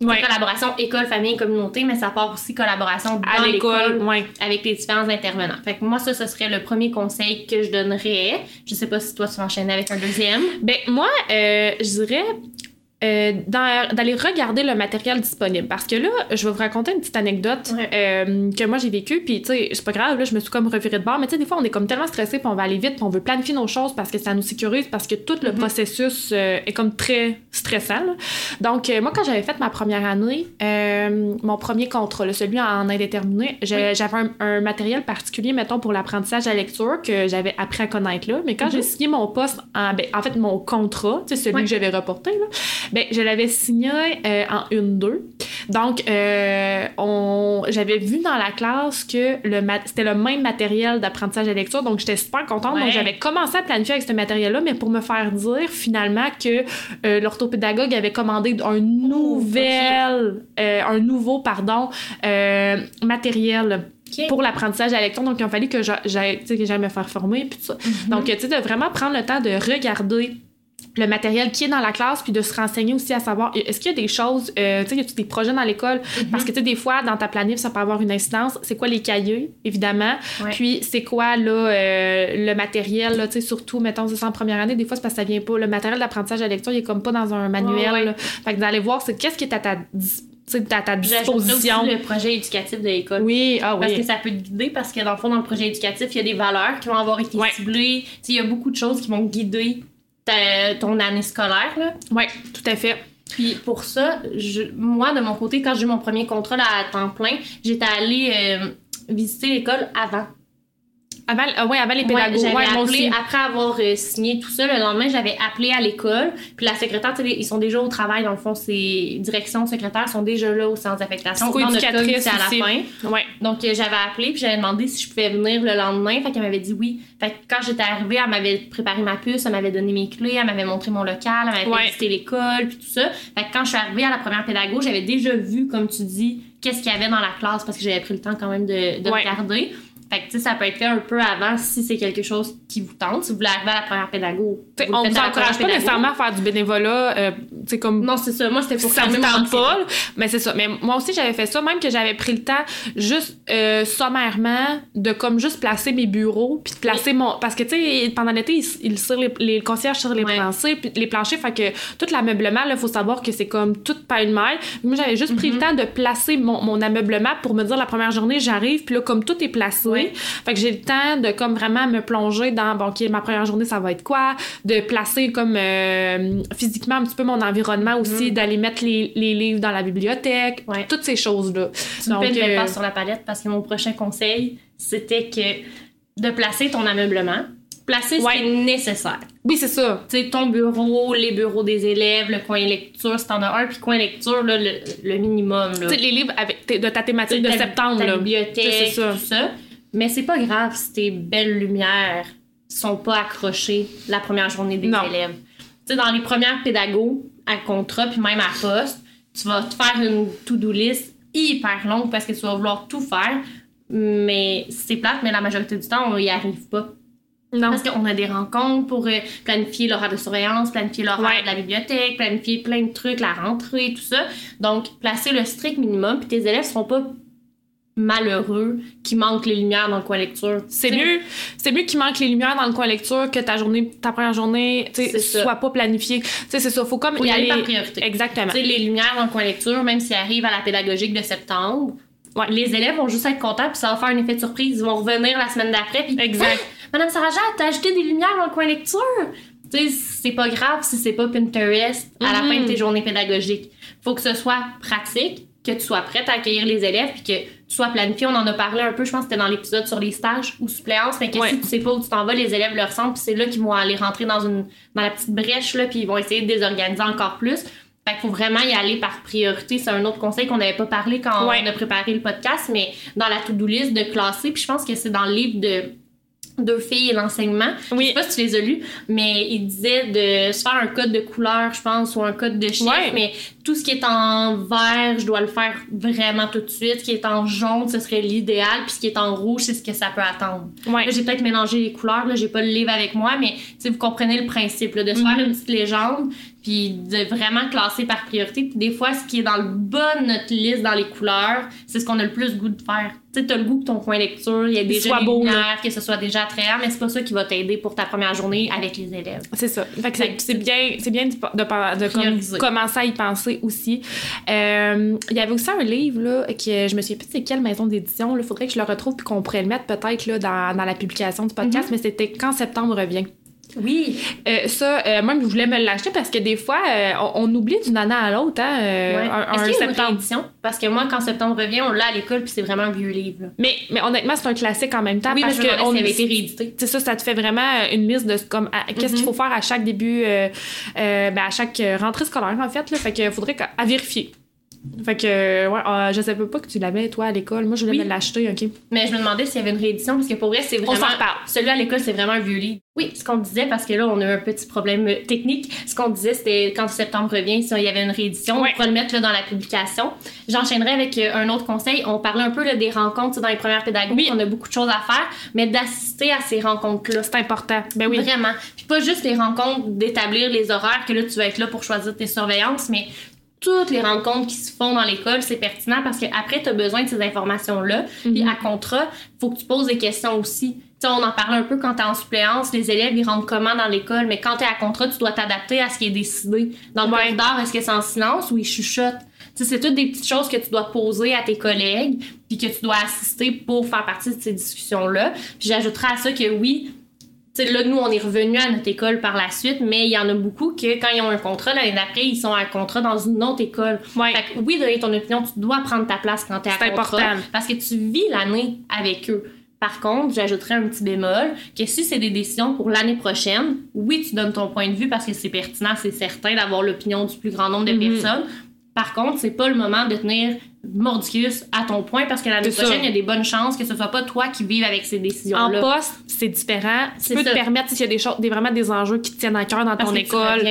Ouais. Collaboration école, famille, communauté, mais ça part aussi collaboration dans À l'école, ouais. avec les différents intervenants. Fait que moi, ça, ce serait le premier conseil que je donnerais. Je sais pas si toi, tu vas enchaîner avec un deuxième. Ben, moi, euh, je dirais euh, d'aller regarder le matériel disponible. Parce que là, je vais vous raconter une petite anecdote Ouais. euh, que moi j'ai vécue. Puis, tu sais, c'est pas grave, là, je me suis comme revirée de bord. Mais, tu sais, des fois, on est comme tellement stressé, puis on va aller vite, puis on veut planifier nos choses parce que ça nous sécurise, parce que tout le Mhm. processus euh, est comme très stressant. là. Donc, moi, quand j'avais fait ma première année, mon premier contrat, là, celui en indéterminé, j'avais un, un matériel particulier, mettons, pour l'apprentissage à lecture que j'avais appris à connaître là. Mais quand Mhm. j'ai signé mon poste, en, ben, en fait, mon contrat, tu sais, celui Ouais. que j'avais reporté, là, ben, je l'avais signé euh, en une deux. Donc, euh, on, j'avais vu dans la classe que le mat- c'était le même matériel d'apprentissage à lecture, donc j'étais super contente. Donc, j'avais commencé à planifier avec ce matériel-là, mais pour me faire dire finalement que euh, l'orthopédagogue avait commandé un nouvel, un nouveau, pardon, matériel pour l'apprentissage à lecture. Donc, il a fallu que j'a- j'aille, que j'aille me faire former, puis tout ça. Mhm. Donc, tu sais, de vraiment prendre le temps de regarder le matériel qui est dans la classe, puis de se renseigner aussi à savoir, est-ce qu'il y a des choses, euh, tu sais, y a des projets dans l'école? Mhm. Parce que, tu sais, des fois, dans ta planif, ça peut avoir une incidence. C'est quoi les cahiers, évidemment? Ouais. Puis, c'est quoi, là, euh, le matériel, tu sais, surtout, mettons, c'est en première année, des fois, c'est parce que ça vient pas. Le matériel d'apprentissage à la lecture, il est comme pas dans un manuel. Ouais, ouais. là. Fait que d'aller voir, c'est qu'est-ce qui est à ta, dis- tu sais, à ta disposition. aussi le projet éducatif de l'école. Oui, ah Parce que oui. ça peut te guider parce que dans le fond, dans le projet éducatif, il y a des valeurs qui vont avoir été Ouais. ciblées. Tu sais, Il y a beaucoup de choses qui vont guider ta- ton année scolaire. Là. Oui, tout à fait. Puis pour ça, je, moi, de mon côté, quand j'ai eu mon premier contrat là, à temps plein, j'étais allée euh, visiter l'école avant. Avant, ah ouais, avant les pédagogues. j'avais Ouais, moi appelé, aussi. après avoir euh, signé tout ça, le lendemain, j'avais appelé à l'école. Puis la secrétaire, tu sais, ils sont déjà au travail, dans le fond, ces directions secrétaires sont déjà là au centre d'affectation. Dans notre cas, c'est à la fin. Ouais. Donc, euh, j'avais appelé, puis j'avais demandé si je pouvais venir le lendemain. Fait qu'elle m'avait dit oui. Fait que quand j'étais arrivée, elle m'avait préparé ma puce, elle m'avait donné mes clés, elle m'avait montré mon local, elle m'avait fait visiter l'école, puis tout ça. Fait que quand je suis arrivée à la première pédago, j'avais déjà vu, comme tu dis, qu'est-ce qu'il y avait dans la classe, parce que j'avais pris le temps quand même de, regarder. Fait que, tu sais, ça peut être fait un peu avant si c'est quelque chose qui vous tente. Si vous voulez arriver à la première pédago. Vous on faites vous encourage pas nécessairement à faire du bénévolat, euh, comme Non, c'est ça. Moi, c'était pour ça tente pas, mais c'est ça. Mais moi aussi, j'avais fait ça, même que j'avais pris le temps, juste euh, sommairement, de comme juste placer mes bureaux, puis de placer mon. Parce que, tu sais, pendant l'été, ils, les, les concierges sur les Ouais. planchers, puis les planchers, fait que tout l'ameublement, là, faut savoir que c'est comme tout pêle-mêle. Moi, j'avais juste pris Mhm. le temps de placer mon, mon ameublement pour me dire la première journée, j'arrive, puis là, comme tout est placé, Ouais. Fait que j'ai le temps de comme vraiment me plonger dans, bon, OK, ma première journée, ça va être quoi? De placer comme euh, physiquement un petit peu mon environnement aussi, d'aller mettre les, les livres dans la bibliothèque. Ouais. toutes ces choses-là. Tu Donc, belle euh, passe sur la palette parce que mon prochain conseil, c'était que de placer ton ameublement, placer ce Ouais. qui est nécessaire. Oui, c'est ça. Tu sais, ton bureau, les bureaux des élèves, le coin lecture, si t'en as un, puis coin lecture, là, le, le minimum. Là. Tu sais, les livres avec de ta thématique de ta, septembre, ta là. bibliothèque, ça. tout ça. Mais c'est pas grave si tes belles lumières sont pas accrochées la première journée des Non. élèves. Tu sais, dans les premières pédagogues à contrat, puis même à poste, tu vas te faire une to-do list hyper longue parce que tu vas vouloir tout faire. Mais c'est plate, mais la majorité du temps, on y arrive pas. Non. Parce qu'on a des rencontres pour euh, planifier l'horaire de surveillance, planifier l'horaire Ouais. de la bibliothèque, planifier plein de trucs, la rentrée, tout ça. Donc, placer le strict minimum, puis tes élèves seront pas malheureux qui manquent les lumières dans le coin lecture. C'est mieux, c'est mieux qu'il manque les lumières dans le coin lecture que ta journée, ta première journée, tu soit pas planifiée. Tu sais, c'est ça. Faut comme Faut y aller par priorité. Exactement. Tu sais, les lumières dans le coin lecture, même s'ils arrivent à la pédagogique de septembre, Ouais. les élèves vont juste être contents, puis ça va faire un effet de surprise. Ils vont revenir la semaine d'après, puis Exact. Ah, Madame Sarah Jade, t'as ajouté des lumières dans le coin lecture? Tu sais, c'est pas grave si c'est pas Pinterest à la fin de tes journées pédagogiques. Faut que ce soit pratique, que tu sois prête à accueillir les élèves, puis que tu sois planifié. On en a parlé un peu, je pense que c'était dans l'épisode sur les stages ou suppléances, mais que Ouais. si tu sais pas où tu t'en vas, les élèves le ressentent, puis c'est là qu'ils vont aller rentrer dans une dans la petite brèche là, puis ils vont essayer de désorganiser encore plus. Fait qu'il faut vraiment y aller par priorité. C'est un autre conseil qu'on n'avait pas parlé quand Ouais. on a préparé le podcast, mais dans la to-do list de classer, puis je pense que c'est dans le livre de deux filles et l'enseignement. Oui. Je sais pas si tu les as lus, mais il disait de se faire un code de couleur, je pense, ou un code de chiffre, Ouais. mais tout ce qui est en vert, je dois le faire vraiment tout de suite. Ce qui est en jaune, ce serait l'idéal, puis ce qui est en rouge, c'est ce que ça peut attendre. Ouais. Là, j'ai peut-être mélangé les couleurs, là, j'ai pas le livre avec moi, mais vous comprenez le principe, là, de se Mhm. faire une petite légende, puis de vraiment classer par priorité. Puis des fois, ce qui est dans le bas de notre liste dans les couleurs, c'est ce qu'on a le plus goût de faire. Tu sais, t'as le goût que ton coin lecture, il y a déjà soit des beau, lumières, que ce soit déjà attrayant, mais c'est pas ça qui va t'aider pour ta première journée avec les élèves. C'est ça. Fait que Fait c'est- bien, c'est bien de, commencer à y penser aussi. Euh, Il y avait aussi un livre là que je me souviens plus c'est quelle maison d'édition. Il faudrait que je le retrouve puis qu'on pourrait le mettre peut-être là dans, dans la publication du podcast. Mais c'était quand septembre revient. Oui. Euh, ça, euh, moi, je voulais me l'acheter parce que des fois, euh, on, on oublie d'une année à l'autre, hein, euh, Ouais. un, Est-ce un une septembre. réédition? Parce que moi, quand septembre revient, on l'a à l'école, puis c'est vraiment un vieux livre. là. Mais, mais honnêtement, c'est un classique en même temps Oui, parce que on avait été réédité. c'est ça, ça te fait vraiment une liste de ce- comme qu'est-ce qu'il Mhm. faut faire à chaque début, ben, à chaque rentrée scolaire en fait. Là, fait que faudrait à vérifier. Fait que ouais, euh, je savais pas que tu l'avais toi à l'école. Moi, je voulais Oui. me l'acheter, ok. Mais je me demandais s'il y avait une réédition, parce que pour vrai, c'est On vraiment. s'en reparle. Celui à l'école, c'est vraiment un vieux livre. Oui, ce qu'on disait, parce que là, on a eu un petit problème euh, technique. Ce qu'on disait, c'était quand septembre revient, si il y avait une réédition, Ouais. on pourra le mettre là, dans la publication. J'enchaînerai avec euh, un autre conseil. On parlait un peu là, des rencontres dans les premières pédagogies. Oui. On a beaucoup de choses à faire, mais d'assister à ces rencontres-là. C'est important. Ben oui. Vraiment. Puis pas juste les rencontres d'établir les horaires, que là, tu vas être là pour choisir tes surveillances, mais toutes les rencontres qui se font dans l'école, c'est pertinent parce qu'après, tu as besoin de ces informations-là. Puis Mhm. à contrat, faut que tu poses des questions aussi. Tu sais, on en parlait un peu quand tu es en suppléance, les élèves, ils rentrent comment dans l'école, mais quand tu es à contrat, tu dois t'adapter à ce qui est décidé. Dans le Ouais. corridor, est-ce que c'est en silence ou ils chuchotent? Tu sais, c'est toutes des petites choses que tu dois poser à tes collègues, puis que tu dois assister pour faire partie de ces discussions-là. Puis j'ajouterais à ça que oui, sais, là, nous, on est revenu à notre école par la suite, mais il y en a beaucoup que quand ils ont un contrat, l'année d'après, ils sont à un contrat dans une autre école. Ouais. Fait que oui, donner ton opinion, tu dois prendre ta place quand t'es à C'est contrat. important. Parce que tu vis l'année avec eux. Par contre, j'ajouterais un petit bémol que si c'est des décisions pour l'année prochaine, oui, tu donnes ton point de vue parce que c'est pertinent, c'est certain d'avoir l'opinion du plus grand nombre de Mhm. personnes. Par contre, c'est pas le moment de tenir mordicus à ton point parce que l'année prochaine, il y a des bonnes chances que ce soit pas toi qui vive avec ces En décisions-là. poste, c'est différent. Tu peux ça. te permettre, s'il y a des choses, des, vraiment des enjeux qui te tiennent à cœur dans Parce ton tu école.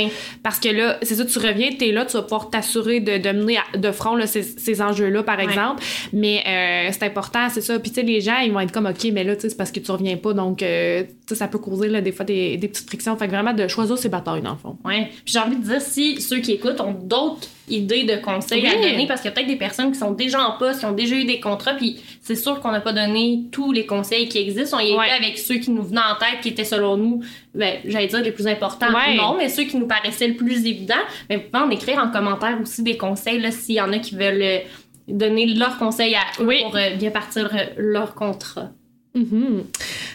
Parce que là, c'est ça, tu reviens, t'es là, tu vas pouvoir t'assurer de, de mener à- de front là, ces, ces enjeux-là, par Ouais. exemple. Mais euh, c'est important, c'est ça. Puis tu sais, les gens, ils vont être comme, OK, mais là, tu sais, c'est parce que tu reviens pas. Donc, euh, tu ça peut causer là, des fois des, des petites frictions. Fait que vraiment, de choisir ses batailles, dans le fond. Ouais. Puis j'ai envie de dire, si ceux qui écoutent ont d'autres idées de conseils à Oui. donner, parce qu'il y a peut-être des personnes qui sont déjà en poste, qui ont déjà eu des contrats, puis c'est sûr qu'on n'a pas donné tous les conseils qui existent. On y Ouais. était avec ceux qui nous venaient en tête, qui étaient selon nous, ben, j'allais dire les plus importants. Ouais. Non, mais ceux qui nous paraissaient le plus évidents. Mais vous pouvez en écrire en commentaire aussi des conseils, s'il y en a qui veulent euh, donner leurs conseils à eux Oui. pour euh, bien partir euh, leur contrat. Mhm.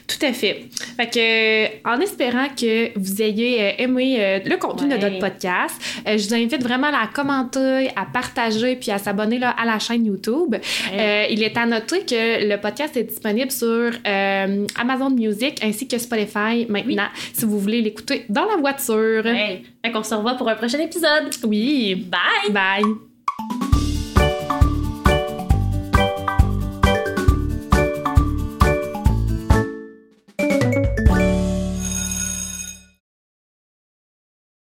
Tout à fait. Fait que, euh, en espérant que vous ayez euh, aimé euh, le contenu de notre podcast, je vous invite vraiment à la commenter, à partager puis à s'abonner à la chaîne YouTube. Euh, il est à noter que le podcast est disponible sur euh, Amazon Music ainsi que Spotify maintenant, si vous voulez l'écouter dans la voiture. Ouais. Fait qu'on se revoit pour un prochain épisode. Oui. Bye! Bye.